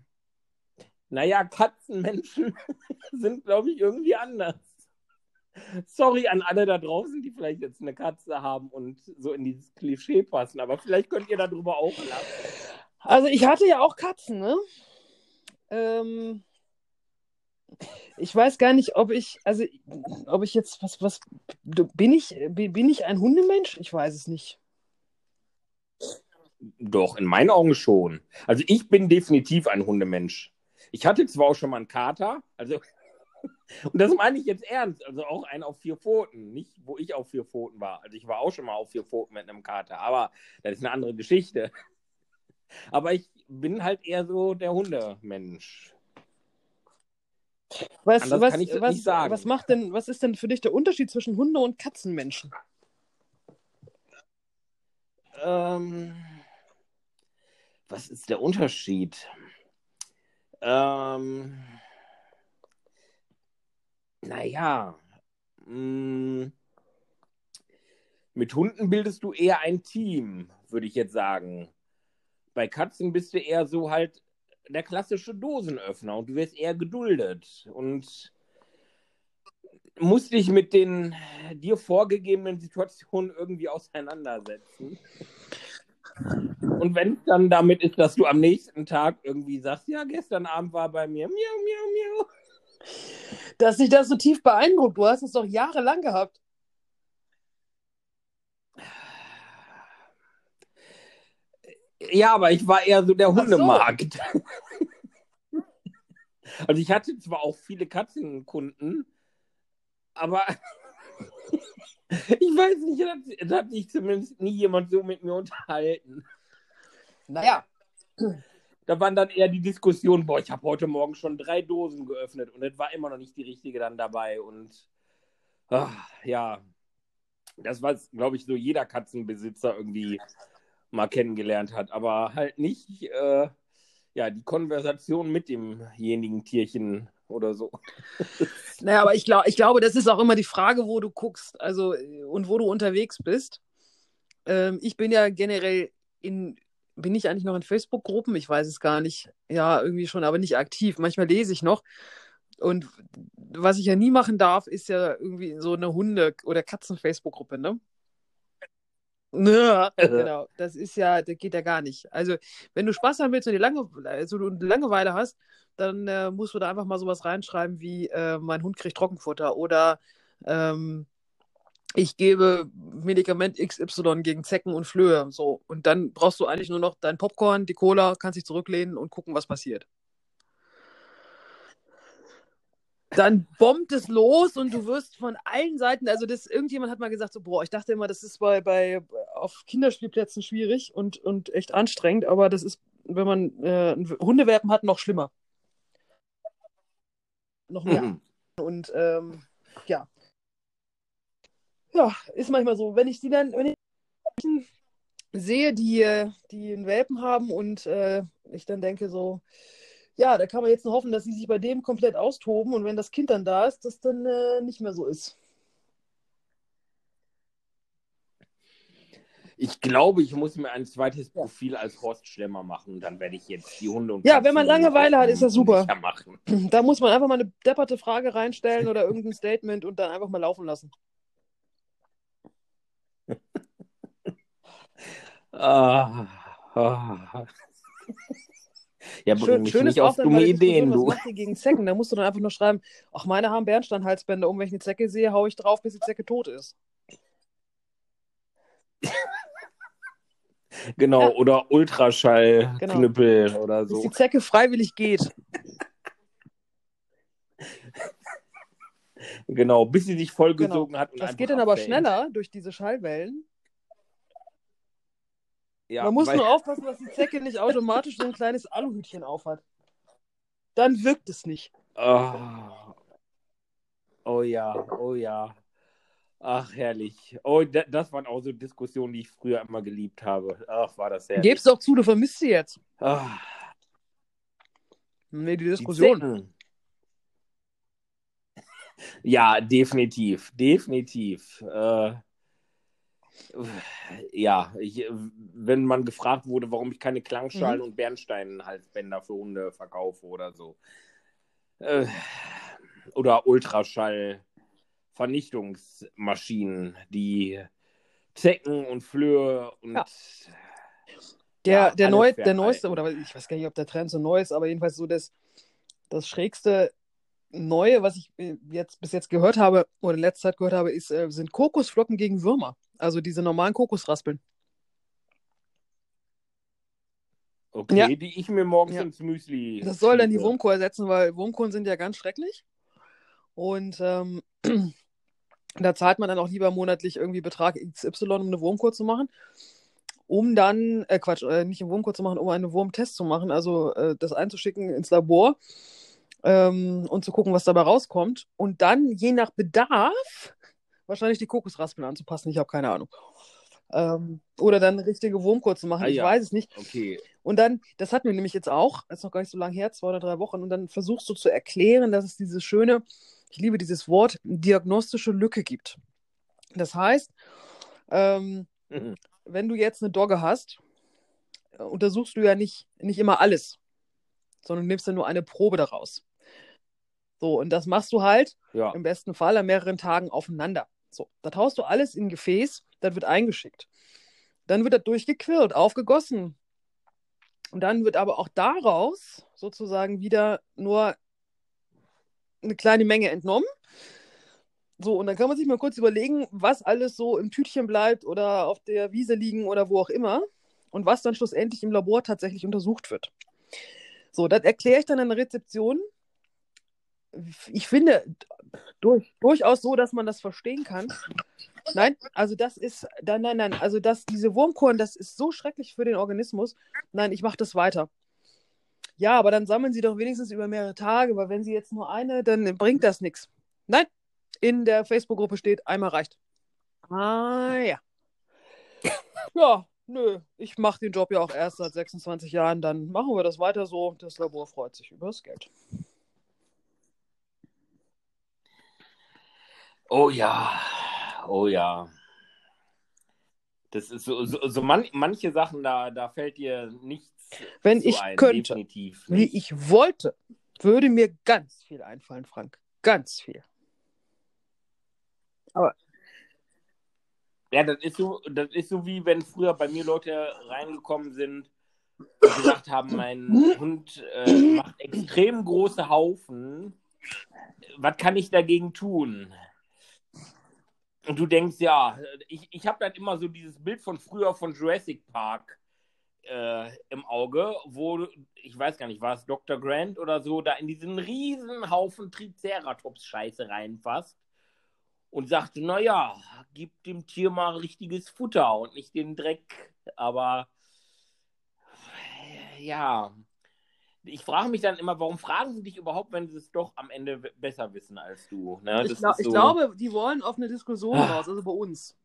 naja, Katzenmenschen sind, glaube ich, irgendwie anders. Sorry an alle da draußen, die vielleicht jetzt eine Katze haben und so in dieses Klischee passen, aber vielleicht könnt ihr darüber auch lachen. Also ich hatte ja auch Katzen, ne? Ähm, Ich weiß gar nicht, ob ich, also, ob ich jetzt, was, was, bin ich, bin ich ein Hundemensch? Ich weiß es nicht. Doch, in meinen Augen schon. Also ich bin definitiv ein Hundemensch. Ich hatte zwar auch schon mal einen Kater, also und das meine ich jetzt ernst, also auch einen auf vier Pfoten, nicht wo ich auf vier Pfoten war. Also ich war auch schon mal auf vier Pfoten mit einem Kater, aber das ist eine andere Geschichte. Aber ich bin halt eher so der Hundemensch. Was, was, was, was, macht denn, was ist denn für dich der Unterschied zwischen Hunde- und Katzenmenschen? Ähm, was ist der Unterschied? Ähm, naja, mm, mit Hunden bildest du eher ein Team, würde ich jetzt sagen. Bei Katzen bist du eher so halt der klassische Dosenöffner und du wirst eher geduldet und musst dich mit den dir vorgegebenen Situationen irgendwie auseinandersetzen. Und wenn es dann damit ist, dass du am nächsten Tag irgendwie sagst, ja, gestern Abend war bei mir miau, miau, miau. Dass sich das so tief beeindruckt, du hast es doch jahrelang gehabt. Ja, aber ich war eher so der Hundemarkt. So. also ich hatte zwar auch viele Katzenkunden, aber ich weiß nicht, da hat sich zumindest nie jemand so mit mir unterhalten. Naja. Da waren dann eher die Diskussionen, boah, ich habe heute Morgen schon drei Dosen geöffnet und es war immer noch nicht die richtige dann dabei. Und ach, ja, das war, glaube ich, so jeder Katzenbesitzer irgendwie mal kennengelernt hat, aber halt nicht äh, ja, die Konversation mit demjenigen Tierchen oder so. Naja, aber ich, glaub, ich glaube, das ist auch immer die Frage, wo du guckst, also und wo du unterwegs bist. Ähm, ich bin ja generell in, bin ich eigentlich noch in Facebook-Gruppen? Ich weiß es gar nicht. Ja, irgendwie schon, aber nicht aktiv. Manchmal lese ich noch. Und was ich ja nie machen darf, ist ja irgendwie so eine Hunde- oder Katzen-Facebook-Gruppe, ne? Ja, genau. Das ist ja, das geht ja gar nicht. Also, wenn du Spaß haben willst und die Lange, also du Langeweile hast, dann äh, musst du da einfach mal sowas reinschreiben wie äh, mein Hund kriegt Trockenfutter oder ähm, ich gebe Medikament XY gegen Zecken und Flöhe. So. Und dann brauchst du eigentlich nur noch dein Popcorn, die Cola, kannst dich zurücklehnen und gucken, was passiert. Dann bombt es los und du wirst von allen Seiten, also das, irgendjemand hat mal gesagt, so, boah, ich dachte immer, das ist bei, bei auf Kinderspielplätzen schwierig und, und echt anstrengend, aber das ist, wenn man äh, Hundewelpen hat, noch schlimmer. Noch mehr. Mhm. Und ähm, ja. Ja, ist manchmal so. Wenn ich die dann, wenn ich sehe, die, die einen Welpen haben und äh, ich dann denke so, ja, da kann man jetzt nur hoffen, dass sie sich bei dem komplett austoben und wenn das Kind dann da ist, das dann äh, nicht mehr so ist. Ich glaube, ich muss mir ein zweites Profil als Horst Schlemmer machen. Dann werde ich jetzt die Hunde und Ja, Katzen wenn man Langeweile hat, ist das super. Da muss man einfach mal eine depperte Frage reinstellen oder irgendein Statement und dann einfach mal laufen lassen. ah, ah. Ja, Schön, schön ist auf dumme Ideen, du. Was macht ihr gegen Zecken? Da musst du dann einfach nur schreiben, ach, meine haben Bernsteinhalsbänder, um wenn ich eine Zecke sehe, haue ich drauf, bis die Zecke tot ist. genau, ja. oder Ultraschallknüppel genau. oder so. Bis die Zecke freiwillig geht. genau, bis sie sich vollgesogen genau. hat. das geht dann aber schneller durch diese Schallwellen. Ja, Man muss weil... nur aufpassen, dass die Zecke nicht automatisch so ein kleines Aluhütchen aufhat. Dann wirkt es nicht. Oh. oh ja, oh ja. Ach, herrlich. Oh, das waren auch so Diskussionen, die ich früher immer geliebt habe. Ach, war das herrlich. Geb's doch zu, du vermisst sie jetzt. Ach. Nee, die Diskussion. Die ja, definitiv. Definitiv. Äh, ja, ich, wenn man gefragt wurde, warum ich keine Klangschalen mhm. und Bernstein-Halsbänder für Hunde verkaufe oder so. Äh, oder Ultraschall-Vernichtungsmaschinen, die Zecken und Flöhe und. Ja. Der, ja, der, neu, der neueste, oder ich weiß gar nicht, ob der Trend so neu ist, aber jedenfalls so das, das Schrägste Neue, was ich äh, jetzt bis jetzt gehört habe oder in letzter Zeit gehört habe, ist, äh, sind Kokosflocken gegen Würmer. Also diese normalen Kokosraspeln. Okay, Ja. die ich mir morgens Ja. ins Müsli. Das soll dann die. Wurmkohl ersetzen, weil Wurmkohlen sind ja ganz schrecklich. Und ähm, da zahlt man dann auch lieber monatlich irgendwie Betrag XY, um eine Wurmkur zu machen. Um dann, äh Quatsch, äh, nicht eine Wurmkur zu machen, um einen Wurmtest zu machen, also äh, das einzuschicken ins Labor ähm, und zu gucken, was dabei rauskommt. Und dann je nach Bedarf wahrscheinlich die Kokosraspeln anzupassen. Ich habe keine Ahnung. Ähm, oder dann richtige Wurmkur zu machen. Ah, ich ja. weiß es nicht. Okay. Und dann, das hatten wir nämlich jetzt auch, das ist noch gar nicht so lange her, zwei oder drei Wochen, und dann versuchst du zu erklären, dass es diese schöne, ich liebe dieses Wort, diagnostische Lücke gibt. Das heißt, ähm, Mhm. wenn du jetzt eine Dogge hast, äh, untersuchst du ja nicht, nicht immer alles, sondern nimmst ja nur eine Probe daraus. So, und das machst du halt Ja. im besten Fall an mehreren Tagen aufeinander. So, da haust du alles in ein Gefäß, das wird eingeschickt. Dann wird das durchgequirlt, aufgegossen. Und dann wird aber auch daraus sozusagen wieder nur eine kleine Menge entnommen. So, und dann kann man sich mal kurz überlegen, was alles so im Tütchen bleibt oder auf der Wiese liegen oder wo auch immer und was dann schlussendlich im Labor tatsächlich untersucht wird. So, das erkläre ich dann in der Rezeption. Ich finde durch, durchaus so, dass man das verstehen kann. Nein, also das ist, nein, nein, nein, also das, diese Wurmkorn, das ist so schrecklich für den Organismus. Nein, ich mache das weiter. Ja, aber dann sammeln Sie doch wenigstens über mehrere Tage, weil wenn Sie jetzt nur eine, dann bringt das nichts. Nein, in der Facebook-Gruppe steht, einmal reicht. Ah ja. Ja, nö, ich mache den Job ja auch erst seit 26 Jahren, dann machen wir das weiter so. Das Labor freut sich über das Geld. Oh ja. Oh ja. Das ist so, so, so man, manche Sachen, da, da fällt dir nichts Wenn ich ein. könnte, Definitiv wie ich wollte, würde mir ganz viel einfallen, Frank. Ganz viel. Ja, das ist so, das ist so wie wenn früher bei mir Leute reingekommen sind und gesagt haben, mein Hund äh, macht extrem große Haufen. Was kann ich dagegen tun? Und du denkst, ja, ich, ich habe dann immer so dieses Bild von früher von Jurassic Park äh, im Auge, wo, ich weiß gar nicht, war es Dr. Grant oder so, da in diesen riesen Haufen Triceratops-Scheiße reinfasst und sagt, naja, gib dem Tier mal richtiges Futter und nicht den Dreck. Aber ja, ich frage mich dann immer, warum fragen sie dich überhaupt, wenn sie es doch am Ende besser wissen als du? Ne? Ich, glaub, ist ich so- glaube, die wollen auf eine Diskussion Ah. raus, also bei uns.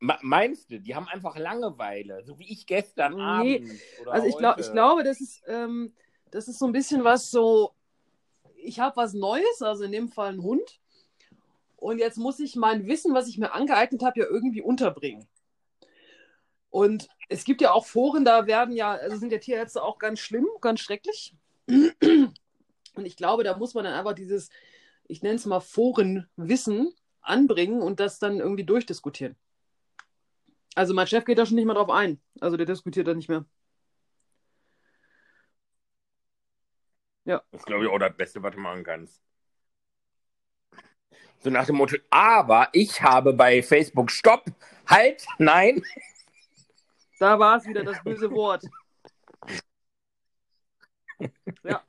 Me- Meinst du, die haben einfach Langeweile, so wie ich gestern Nee, Abend oder Also ich, glaub, ich glaube, das ist, ähm, das ist so ein bisschen was so, ich habe was Neues, also in dem Fall ein Hund. Und jetzt muss ich mein Wissen, was ich mir angeeignet habe, ja irgendwie unterbringen. Und es gibt ja auch Foren, da werden ja, also sind ja Tierärzte auch ganz schlimm, ganz schrecklich. Und ich glaube, da muss man dann einfach dieses, ich nenne es mal Forenwissen anbringen und das dann irgendwie durchdiskutieren. Also mein Chef geht da schon nicht mehr drauf ein. Also der diskutiert da nicht mehr. Das ist, glaube ich, auch das Beste, was du machen kannst. So nach dem Motto, aber ich habe bei Facebook Stopp, halt, nein. Da war es wieder das böse Wort. Ja,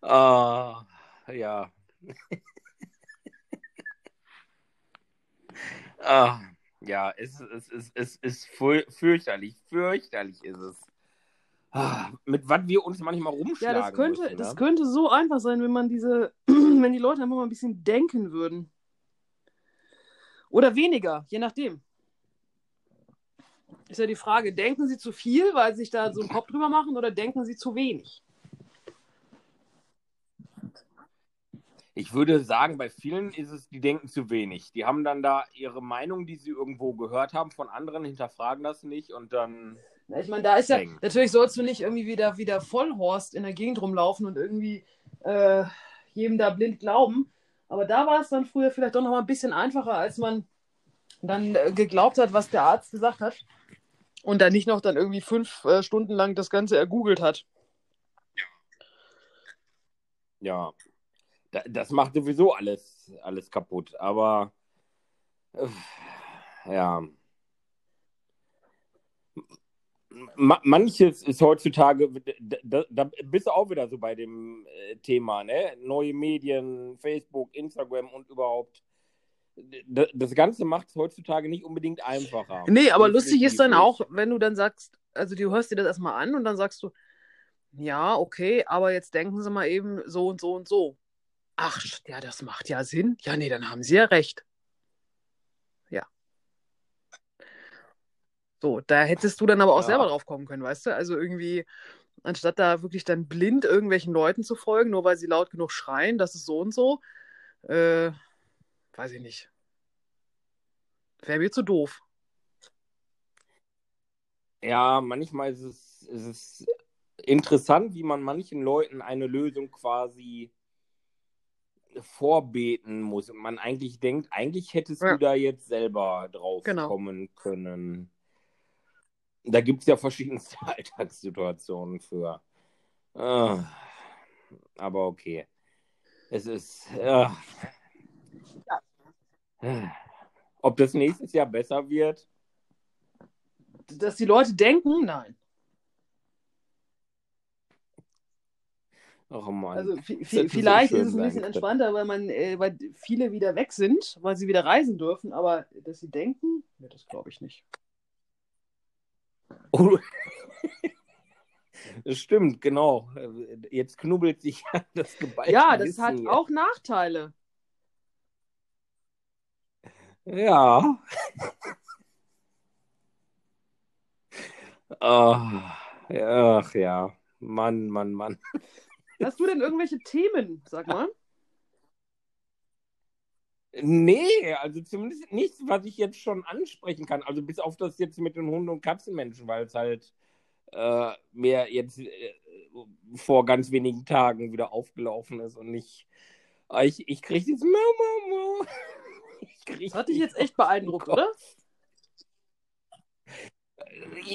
Ah, ja. ah, ja, es, es, es, es ist für- fürchterlich, fürchterlich ist es. Ah, mit was wir uns manchmal ja rumschlagen das, könnte, müssen, das ne? könnte so einfach sein, wenn man diese, wenn die Leute einfach mal ein bisschen denken würden. Oder weniger, je nachdem. Ist ja die Frage, denken sie zu viel, weil sie sich da so einen Kopf drüber machen, oder denken sie zu wenig? Ich würde sagen, bei vielen ist es, die denken zu wenig. Die haben dann da ihre Meinung, die sie irgendwo gehört haben von anderen, hinterfragen das nicht und dann. Na, Ich meine, da ist ja, natürlich sollst du nicht irgendwie wieder, wieder Vollhorst in der Gegend rumlaufen und irgendwie äh, jedem da blind glauben. Aber da war es dann früher vielleicht doch noch mal ein bisschen einfacher, als man dann äh, geglaubt hat, was der Arzt gesagt hat. Und dann nicht noch dann irgendwie fünf äh, Stunden lang das Ganze ergoogelt hat. Ja, da, das macht sowieso alles, alles kaputt. Aber äh, ja. Ma manches ist heutzutage, da, da, bist du auch wieder so bei dem äh, Thema, ne? Neue Medien, Facebook, Instagram und überhaupt. Das Ganze macht es heutzutage nicht unbedingt einfacher. Nee, aber lustig ist dann auch, wenn du dann sagst, also du hörst dir das erstmal an und dann sagst du, ja, okay, aber jetzt denken Sie mal eben so und so und so. Ach, ja, das macht ja Sinn. Ja, nee, dann haben Sie ja recht. So, da hättest du dann aber auch ja. selber drauf kommen können, weißt du? Also irgendwie, anstatt da wirklich dann blind irgendwelchen Leuten zu folgen, nur weil sie laut genug schreien, das ist so und so, äh, weiß ich nicht. Wäre mir zu doof. Ja, manchmal ist es, ist es interessant, wie man manchen Leuten eine Lösung quasi vorbeten muss und man eigentlich denkt, eigentlich hättest ja. du da jetzt selber drauf genau. kommen können. Da gibt es ja verschiedenste Alltagssituationen für. Ah, aber okay. Es ist. Äh, ob das nächstes Jahr besser wird? Dass die Leute denken, nein. Oh Mann. Also vielleicht ist es ein bisschen entspannter, weil man, äh, weil viele wieder weg sind, weil sie wieder reisen dürfen, aber dass sie denken, ja, das glaube ich nicht. Oh. Das stimmt, genau. Jetzt knubbelt sich das geballte Ja, das Wissen hat hier. auch Nachteile. Ja. oh, ach ja. Mann, Mann, Mann. Hast du denn irgendwelche Themen, sag mal? Nee, also zumindest nichts, was ich jetzt schon ansprechen kann. Also bis auf das jetzt mit den Hunden- und Katzenmenschen, weil es halt äh, mir jetzt äh, vor ganz wenigen Tagen wieder aufgelaufen ist und nicht. Ah, ich, ich kriege dieses Mama. Das hat dich jetzt echt beeindruckt, oder?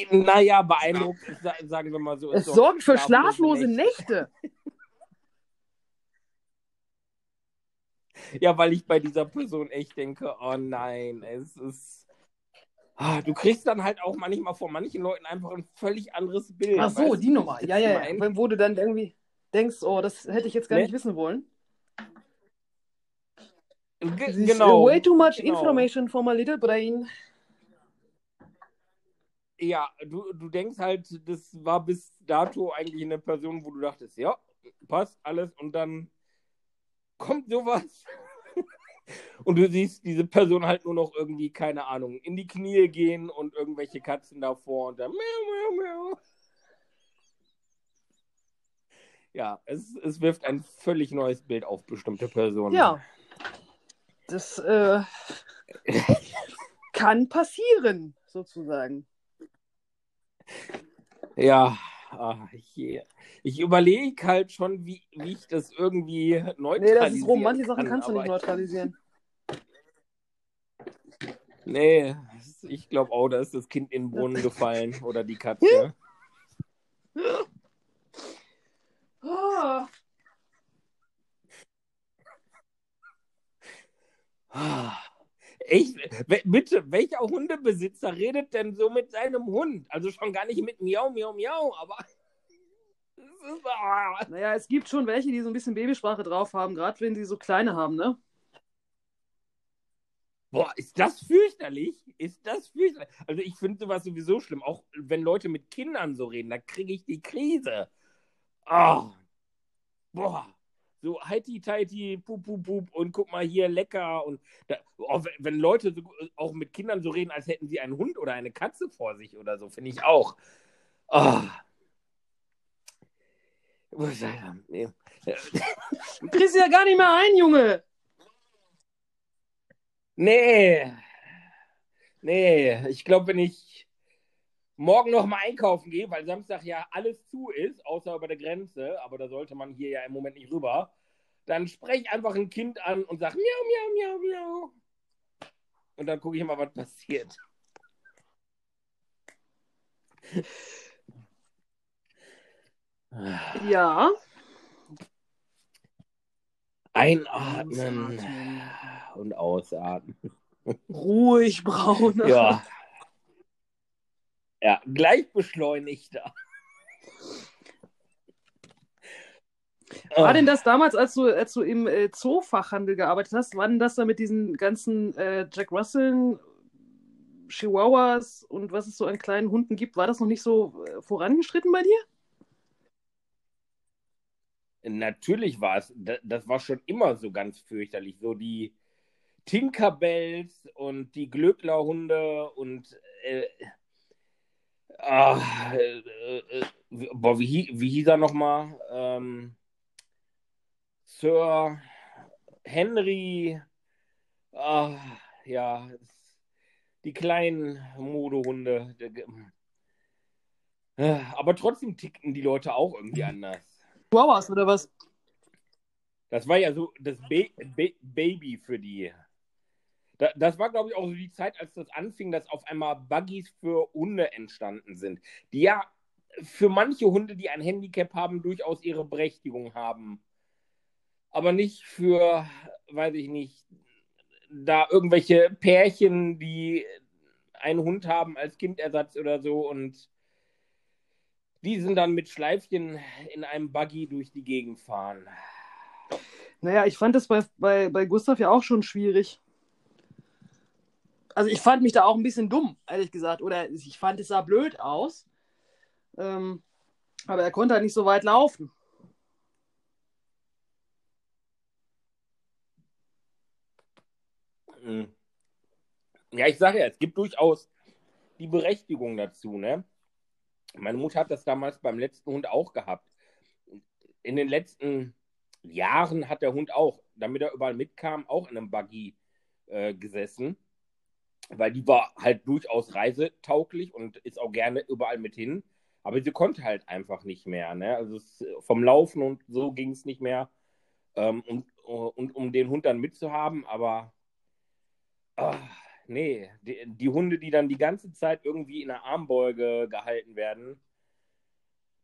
Naja, beeindruckt, sagen wir mal so. Es sorgt für schlaflose Nächte. Nächte. Ja, weil ich bei dieser Person echt denke, oh nein, es ist. Ah, du kriegst dann halt auch manchmal von manchen Leuten einfach ein völlig anderes Bild. Ach so, die Nummer. Ja, ja, ja. Wo du dann irgendwie denkst, oh, das hätte ich jetzt gar ne? nicht wissen wollen. G genau. Way too much genau. information for my little brain. Ja, du, du denkst halt, das war bis dato eigentlich eine Person, wo du dachtest, ja, passt alles und dann kommt sowas. Und du siehst diese Person halt nur noch irgendwie, keine Ahnung, in die Knie gehen und irgendwelche Katzen davor und dann miau, miau, miau. Ja, es, es wirft ein völlig neues Bild auf bestimmte Personen. Ja. Das äh, kann passieren, sozusagen. Ja, ach, ich, ich überlege halt schon, wie, wie ich das irgendwie neutralisieren Nee, das ist rum. Manche Sachen kann, kannst du nicht neutralisieren. Nee, ich glaube auch, da ist das Kind in den Brunnen gefallen oder die Katze. oh. Echt? Bitte, welcher Hundebesitzer redet denn so mit seinem Hund? Also schon gar nicht mit Miau, Miau, Miau, aber. Naja, es gibt schon welche, die so ein bisschen Babysprache drauf haben, gerade wenn sie so kleine haben, ne? Boah, ist das fürchterlich? Ist das fürchterlich? Also ich finde sowas sowieso schlimm. Auch wenn Leute mit Kindern so reden, da kriege ich die Krise. Oh. Boah so heiti teiti, pup, pup, pup und guck mal hier lecker. Und da, auch wenn Leute so, auch mit Kindern so reden, als hätten sie einen Hund oder eine Katze vor sich oder so, finde ich auch. Oh. Du kriegst ja gar nicht mehr ein, Junge. Nee. Nee, ich glaube, wenn ich morgen noch mal einkaufen gehe, weil Samstag ja alles zu ist, außer über der Grenze, aber da sollte man hier ja im Moment nicht rüber, dann spreche einfach ein Kind an und sage miau, miau, miau, miau. Und dann gucke ich mal, was passiert. Ja. Einatmen und ausatmen. Ruhig, Braune. Ja. Ja, gleich beschleunigter. War denn das damals, als du, als du im äh, Zoofachhandel gearbeitet hast, war denn das da mit diesen ganzen äh, Jack Russell, Chihuahuas und was es so an kleinen Hunden gibt, war das noch nicht so äh, vorangeschritten bei dir? Natürlich war es, das, das war schon immer so ganz fürchterlich. So die Tinkerbells und die Glöcklerhunde und äh, ah, äh, äh, boah, wie, wie hieß er nochmal? Ähm, Sir Henry, ah, ja, die kleinen Modehunde. Äh, aber trotzdem tickten die Leute auch irgendwie anders. Chihuahuas oder was? Das war ja so das ba ba Baby für die. Da, das war, glaube ich, auch so die Zeit, als das anfing, dass auf einmal Buggies für Hunde entstanden sind, die ja für manche Hunde, die ein Handicap haben, durchaus ihre Berechtigung haben. Aber nicht für, weiß ich nicht, da irgendwelche Pärchen, die einen Hund haben als Kindersatz oder so und die sind dann mit Schleifchen in einem Buggy durch die Gegend fahren. Naja, ich fand das bei, bei, bei Gustav ja auch schon schwierig. Also ich fand mich da auch ein bisschen dumm, ehrlich gesagt. Oder ich fand, es sah blöd aus. Ähm, aber er konnte halt nicht so weit laufen. Hm. Ja, ich sage ja, es gibt durchaus die Berechtigung dazu, ne? Meine Mutter hat das damals beim letzten Hund auch gehabt. In den letzten Jahren hat der Hund auch, damit er überall mitkam, auch in einem Buggy äh, gesessen. Weil die war halt durchaus reisetauglich und ist auch gerne überall mit hin. Aber sie konnte halt einfach nicht mehr. Ne? Also es, vom Laufen und so ging es nicht mehr. Ähm, und, und um den Hund dann mitzuhaben, aber oh, nee, die, die, Hunde, die dann die ganze Zeit irgendwie in der Armbeuge gehalten werden.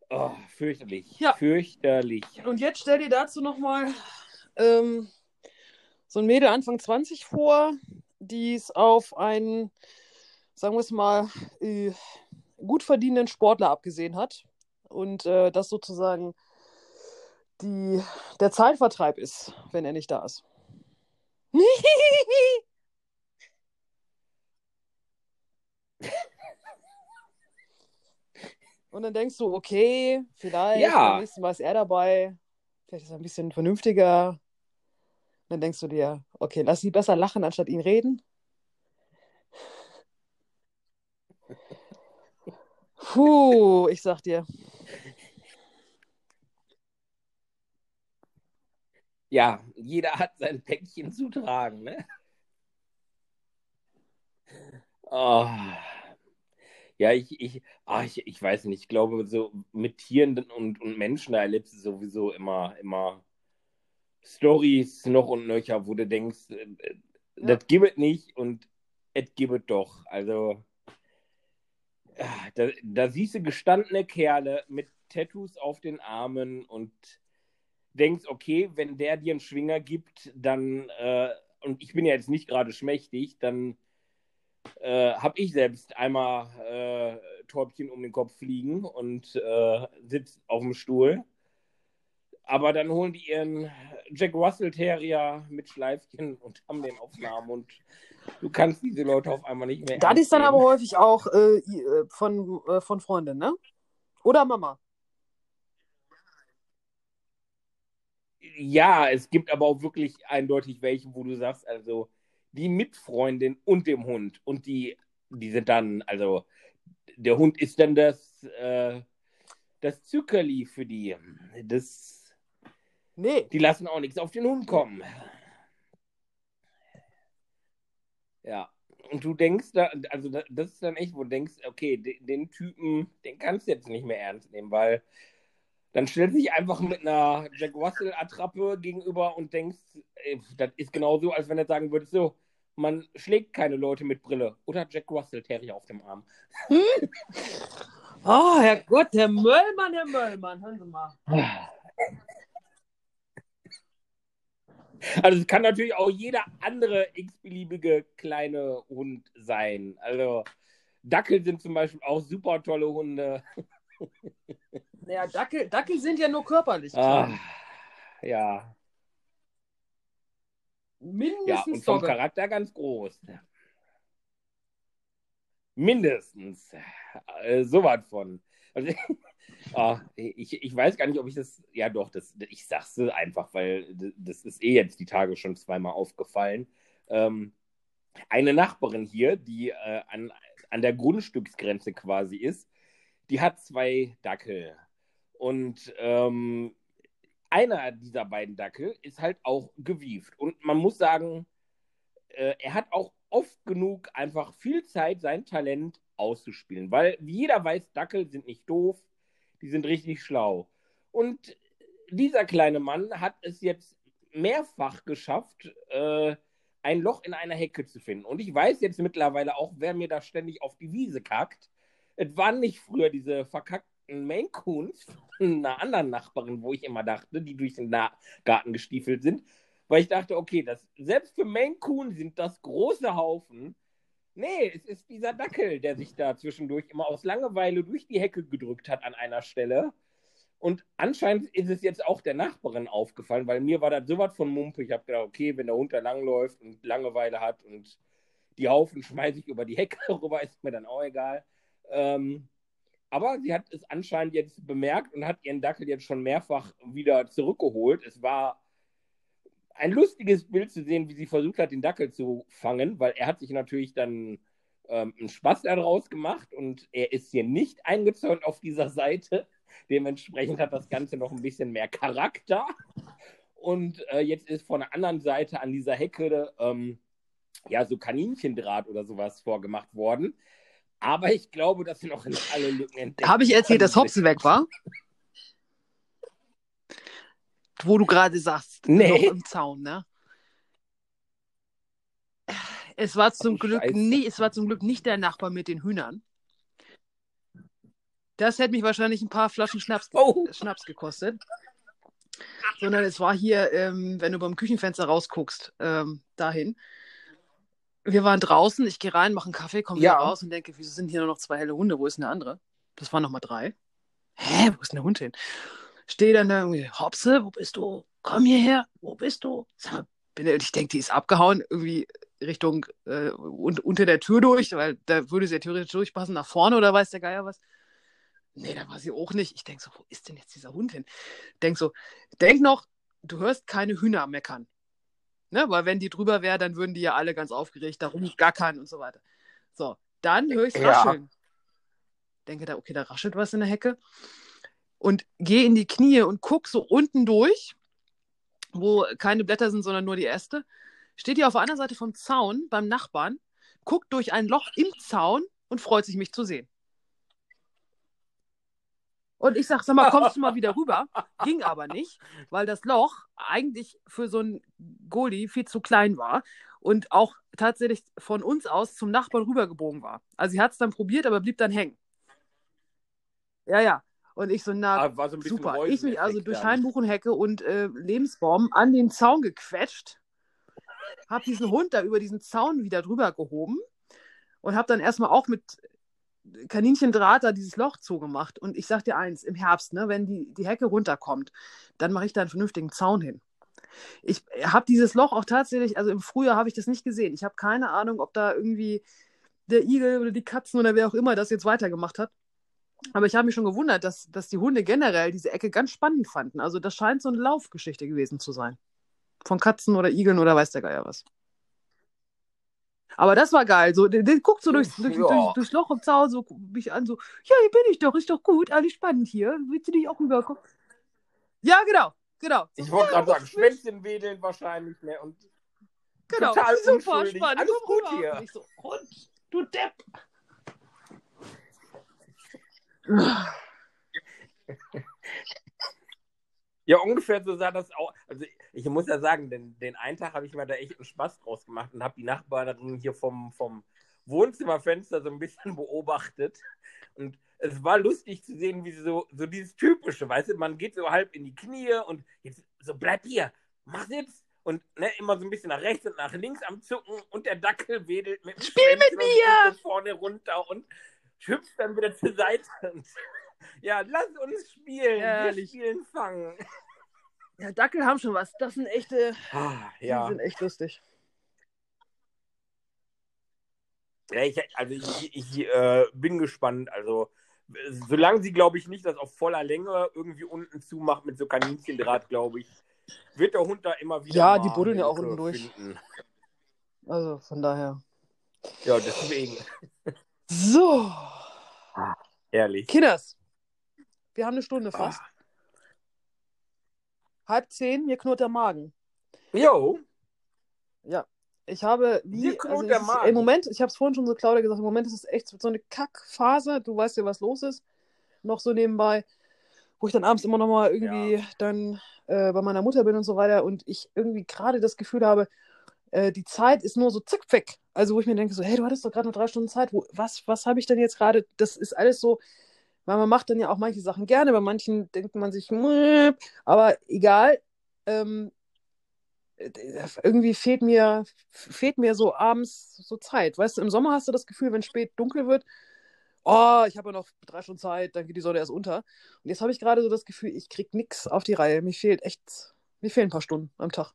Oh, fürchterlich. Ja. Fürchterlich. Und jetzt stell dir dazu nochmal ähm, so ein Mädel Anfang 20 vor, die es auf einen, sagen wir es mal, äh, gut verdienenden Sportler abgesehen hat. Und äh, das sozusagen die, der Zeitvertreib ist, wenn er nicht da ist. Und dann denkst du, okay, vielleicht ja. beim nächsten Mal ist er dabei, vielleicht ist er ein bisschen vernünftiger. Dann denkst du dir, okay, lass sie besser lachen, anstatt ihn reden. Puh, ich sag dir. Ja, jeder hat sein Päckchen zu tragen, ne? Oh. Ja, ich, ich, ach, ich, ich weiß nicht, ich glaube, so mit Tieren und, und Menschen, da erlebst du sowieso immer, immer Stories noch und nöcher, wo du denkst, äh, äh, ja. das gibt es nicht und es gibt es doch. Also, da, da siehst du gestandene Kerle mit Tattoos auf den Armen und denkst, okay, wenn der dir einen Schwinger gibt, dann, äh, und ich bin ja jetzt nicht gerade schmächtig, dann äh, habe ich selbst einmal äh, Täubchen um den Kopf fliegen und äh, sitze auf dem Stuhl. Aber dann holen die ihren Jack Russell Terrier mit Schleifchen und haben den auf den Arm und du kannst diese Leute auf einmal nicht mehr. Das ist dann aber häufig auch äh, äh, von, äh, von Freundin, ne? Oder Mama? Ja, es gibt aber auch wirklich eindeutig welche, wo du sagst, also die Mitfreundin und dem Hund. Und die, die sind dann, also der Hund ist dann das, äh, das Zuckerli für die. Das, nee. Die lassen auch nichts auf den Hund kommen. Ja. Und du denkst, da, also das ist dann echt, wo du denkst, okay, den, den Typen, den kannst du jetzt nicht mehr ernst nehmen, weil dann stellt sich einfach mit einer Jack Russell-Attrappe gegenüber und denkst, ey, das ist genauso, als wenn er sagen würde, so, man schlägt keine Leute mit Brille oder Jack Russell Terrier auf dem Arm. Oh, Herrgott, Herr Möllmann, Herr Möllmann, hören Sie mal. Also es kann natürlich auch jeder andere x-beliebige kleine Hund sein. Also Dackel sind zum Beispiel auch super tolle Hunde. Naja, Dackel, Dackel sind ja nur körperlich. Klein. ja. Mindestens Ja, und vom Dogge. Charakter ganz groß. Mindestens. Äh, so was von. Also, ah, ich, ich weiß gar nicht, ob ich das. Ja, doch, das, ich sag's einfach, weil das ist eh jetzt die Tage schon zweimal aufgefallen. Ähm, eine Nachbarin hier, die äh, an, an der Grundstücksgrenze quasi ist, die hat zwei Dackel. Und ähm, einer dieser beiden Dackel ist halt auch gewieft. Und man muss sagen, äh, er hat auch oft genug einfach viel Zeit, sein Talent auszuspielen. Weil wie jeder weiß, Dackel sind nicht doof, die sind richtig schlau. Und dieser kleine Mann hat es jetzt mehrfach geschafft, äh, ein Loch in einer Hecke zu finden. Und ich weiß jetzt mittlerweile auch, wer mir da ständig auf die Wiese kackt. Es waren nicht früher diese verkackten Maine Coons von einer anderen Nachbarin, wo ich immer dachte, die durch den Garten gestiefelt sind, weil ich dachte, okay, das, selbst für Maine Coon sind das große Haufen. Nee, es ist dieser Dackel, der sich da zwischendurch immer aus Langeweile durch die Hecke gedrückt hat an einer Stelle. Und anscheinend ist es jetzt auch der Nachbarin aufgefallen, weil mir war das sowas von Mumpe. Ich habe gedacht, okay, wenn der Hund da langläuft und Langeweile hat und die Haufen schmeiße ich über die Hecke rüber, ist mir dann auch egal. Ähm, aber sie hat es anscheinend jetzt bemerkt und hat ihren Dackel jetzt schon mehrfach wieder zurückgeholt. Es war ein lustiges Bild zu sehen, wie sie versucht hat, den Dackel zu fangen, weil er hat sich natürlich dann ähm, einen Spaß daraus gemacht und er ist hier nicht eingezäunt auf dieser Seite. Dementsprechend hat das Ganze noch ein bisschen mehr Charakter. Und äh, jetzt ist von der anderen Seite an dieser Hecke ähm, ja so Kaninchendraht oder sowas vorgemacht worden. Aber ich glaube, dass sie noch nicht alle Lücken entdeckt Habe ich erzählt, dass Hopsen weg war? Wo du gerade sagst, Nee. Loch im Zaun, ne? Es war zum Oh, Glück nie, es war zum Glück nicht der Nachbar mit den Hühnern. Das hätte mich wahrscheinlich ein paar Flaschen Schnaps, Oh. Schnaps gekostet. Sondern es war hier, ähm, wenn du beim Küchenfenster rausguckst, ähm, dahin. Wir waren draußen, ich gehe rein, mache einen Kaffee, komme Ja. wieder raus und denke, wieso sind hier nur noch zwei helle Hunde? Wo ist denn der andere? Das waren nochmal drei. Hä, wo ist denn der Hund hin? Stehe dann da irgendwie, Hopse, wo bist du? Komm hierher, wo bist du? Bin, ich denke, die ist abgehauen, irgendwie Richtung äh, un unter der Tür durch, weil da würde sie ja theoretisch durchpassen, nach vorne oder weiß der Geier was. Nee, da war sie auch nicht. Ich denke so, wo ist denn jetzt dieser Hund hin? Denk so, denk noch, du hörst keine Hühner meckern. Ne? Weil wenn die drüber wäre, dann würden die ja alle ganz aufgeregt darum gackern und so weiter. So, dann höre ich Ja. rascheln. Denke da, okay, da raschelt was in der Hecke. Und gehe in die Knie und guck so unten durch, wo keine Blätter sind, sondern nur die Äste. Steht die auf der anderen Seite vom Zaun beim Nachbarn, guckt durch ein Loch im Zaun und freut sich, mich zu sehen. Und ich sag, sag mal, kommst du mal wieder rüber? Ging aber nicht, weil das Loch eigentlich für so einen Goalie viel zu klein war und auch tatsächlich von uns aus zum Nachbarn rübergebogen war. Also sie hat es dann probiert, aber blieb dann hängen. Ja, ja. Und ich so, na, Ah, so super. Ich mich also durch dann. Hainbuchenhecke und äh, Lebensbaum an den Zaun gequetscht, habe diesen Hund da über diesen Zaun wieder drüber gehoben und habe dann erstmal auch mit Kaninchendraht da dieses Loch zugemacht. Und ich sag dir eins, im Herbst, ne, wenn die, die Hecke runterkommt, dann mache ich da einen vernünftigen Zaun hin. Ich habe dieses Loch auch tatsächlich, also im Frühjahr habe ich das nicht gesehen. Ich habe keine Ahnung, ob da irgendwie der Igel oder die Katzen oder wer auch immer das jetzt weitergemacht hat. Aber ich habe mich schon gewundert, dass, dass die Hunde generell diese Ecke ganz spannend fanden. Also das scheint so eine Laufgeschichte gewesen zu sein. Von Katzen oder Igeln oder weiß der Geier was. Aber das war geil. So, der, der guckt so durchs, durch, Ja. durch, durchs Loch im Zaun, so mich an, so, ja, hier bin ich doch, ist doch gut, alles spannend hier. Willst du nicht auch rüberkommen? Ja, genau, genau. So, Ich wollte ja, gerade sagen. Schwänzchen wedeln wahrscheinlich, ne? Und Genau, total super unschuldig. spannend. Alles komm gut rüber. hier. Und ich so, Hund, du Depp. Ja, ungefähr so sah das auch. Also ich muss ja sagen, den, den einen Tag habe ich mir da echt einen Spaß draus gemacht und habe die Nachbarin hier vom, vom Wohnzimmerfenster so ein bisschen beobachtet. Und es war lustig zu sehen, wie sie so, so dieses typische, weißt du, man geht so halb in die Knie und jetzt so, bleib hier, mach Sitz. Und ne, immer so ein bisschen nach rechts und nach links am Zucken und der Dackel wedelt mit dem Spiel mit Schwänzchen und mir! geht so vorne runter und hüpft dann wieder zur Seite. Ja, lass uns spielen. Herrlich. Wir spielen Fangen. Ja, Dackel haben schon was. Das sind echte, Ah, die ja. sind echt lustig. Ja, ich, also ich, ich äh, bin gespannt. Also, solange sie, glaube ich, nicht das auf voller Länge irgendwie unten zumacht mit so Kaninchendraht, glaube ich, wird der Hund da immer wieder. Ja, die buddeln ja auch unten durch. Finden. Also von daher. Ja, deswegen. So, Ehrlich. Kinders. Wir haben eine Stunde fast. Ah. Halb zehn, mir knurrt der Magen. Jo, Ja. Ich habe wie. knurrt Also der es ist, Magen. Im Moment, ich habe es vorhin schon so Claudia gesagt, im Moment ist es echt so eine Kackphase. Du weißt ja, was los ist. Noch so nebenbei. Wo ich dann abends immer noch mal irgendwie dann äh, bei meiner Mutter bin und so weiter. Und ich irgendwie gerade das Gefühl habe, äh, die Zeit ist nur so zick weg. Also wo ich mir denke, so, hey, du hattest doch gerade noch drei Stunden Zeit. Wo, was was habe ich denn jetzt gerade? Das ist alles so. Weil man macht dann ja auch manche Sachen gerne, bei manchen denkt man sich, aber egal. Ähm, irgendwie fehlt mir, fehlt mir so abends so Zeit. Weißt du, im Sommer hast du das Gefühl, wenn spät dunkel wird, oh, ich habe ja noch drei Stunden Zeit, dann geht die Sonne erst unter. Und jetzt habe ich gerade so das Gefühl, ich krieg nichts auf die Reihe. Mir fehlt echt, mir fehlen ein paar Stunden am Tag.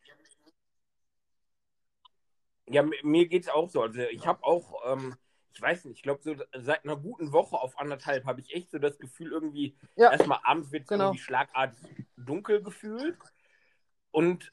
Ja, mir geht's auch so. Also ich habe auch, ähm, ich weiß nicht, ich glaube, so seit einer guten Woche auf anderthalb habe ich echt so das Gefühl, irgendwie, Ja. erstmal abends wird es Genau. irgendwie schlagartig dunkel gefühlt. Und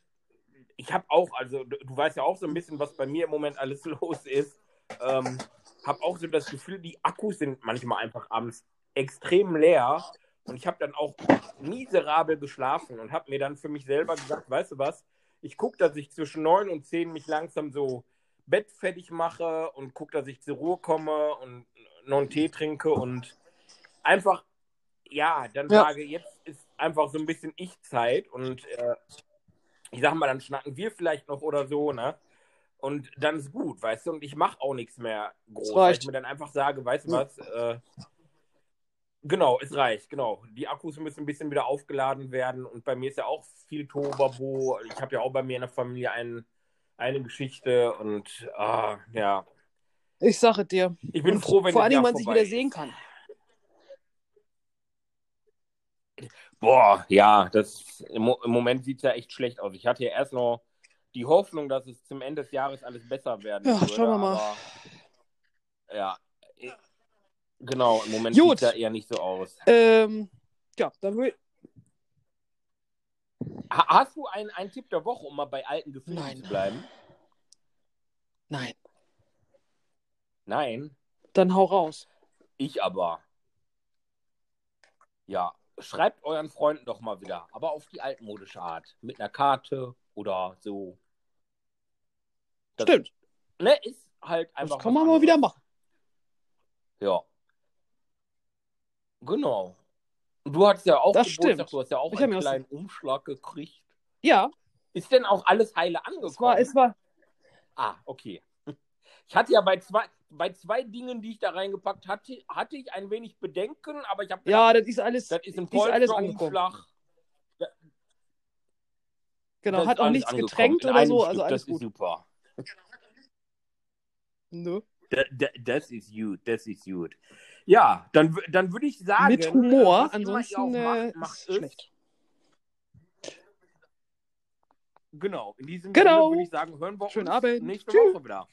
ich habe auch, also du, du weißt ja auch so ein bisschen, was bei mir im Moment alles los ist. Ähm, habe auch so das Gefühl, die Akkus sind manchmal einfach abends extrem leer. Und ich habe dann auch miserabel geschlafen und habe mir dann für mich selber gesagt, weißt du was, ich gucke, dass ich zwischen neun und zehn mich langsam so bettfertig mache und gucke, dass ich zur Ruhe komme und noch einen Tee trinke und einfach, ja, dann Ja. sage, jetzt ist einfach so ein bisschen Ich-Zeit und äh, ich sag mal, dann schnacken wir vielleicht noch oder so, ne? Und dann ist gut, weißt du, und ich mache auch nichts mehr groß, weil ich mir dann einfach sage, weißt du was, äh, Genau, es reicht, genau. Die Akkus müssen ein bisschen wieder aufgeladen werden und bei mir ist ja auch viel Tobabo. Ich habe ja auch bei mir in der Familie ein, eine Geschichte und ah, ja, Ich sage dir. ich bin Und froh, wenn vor Jahr man sich wieder sehen kann. Boah, ja, das im, Mo- im Moment sieht es ja echt schlecht aus. Ich hatte ja erst noch die Hoffnung, dass es zum Ende des Jahres alles besser werden Ja, würde. schauen wir mal. Aber, ja, genau, im Moment sieht ja eher nicht so aus. Ähm, ja, dann will Ha hast du einen, einen Tipp der Woche, um mal bei alten Gefühlen Nein. zu bleiben? Nein, Nein, dann hau raus. ich aber. Ja, schreibt euren Freunden doch mal wieder, aber auf die altmodische Art. Mit einer Karte oder so. Das, Stimmt. Ne, ist halt einfach. Das kann man mal wieder machen. Ja. Genau. Und Du hattest ja auch Das Geburtstag, stimmt. du hast ja auch Ich einen kleinen Umschlag gekriegt. Ja, Ist denn auch alles heile angekommen? es war, es war, Ah, okay. Ich hatte ja bei zwei, bei zwei Dingen, die ich da reingepackt hatte, hatte ich ein wenig Bedenken, aber ich habe ja, das ist alles, das ist ein ist alles Polsterumschlag. genau, Das hat auch nichts angekommen. getränkt In oder so, Stück. also alles Das gut. ist super. Nö. Da, da, das ist gut, das ist gut. Ja, dann, dann würde ich sagen, Mit Humor, ihr auch ansonsten äh, macht, macht ist es. schlecht. Genau, in diesem Genau. Sinne würde ich sagen, hören wir Schönen uns Abend. nächste Tschüss. Woche wieder.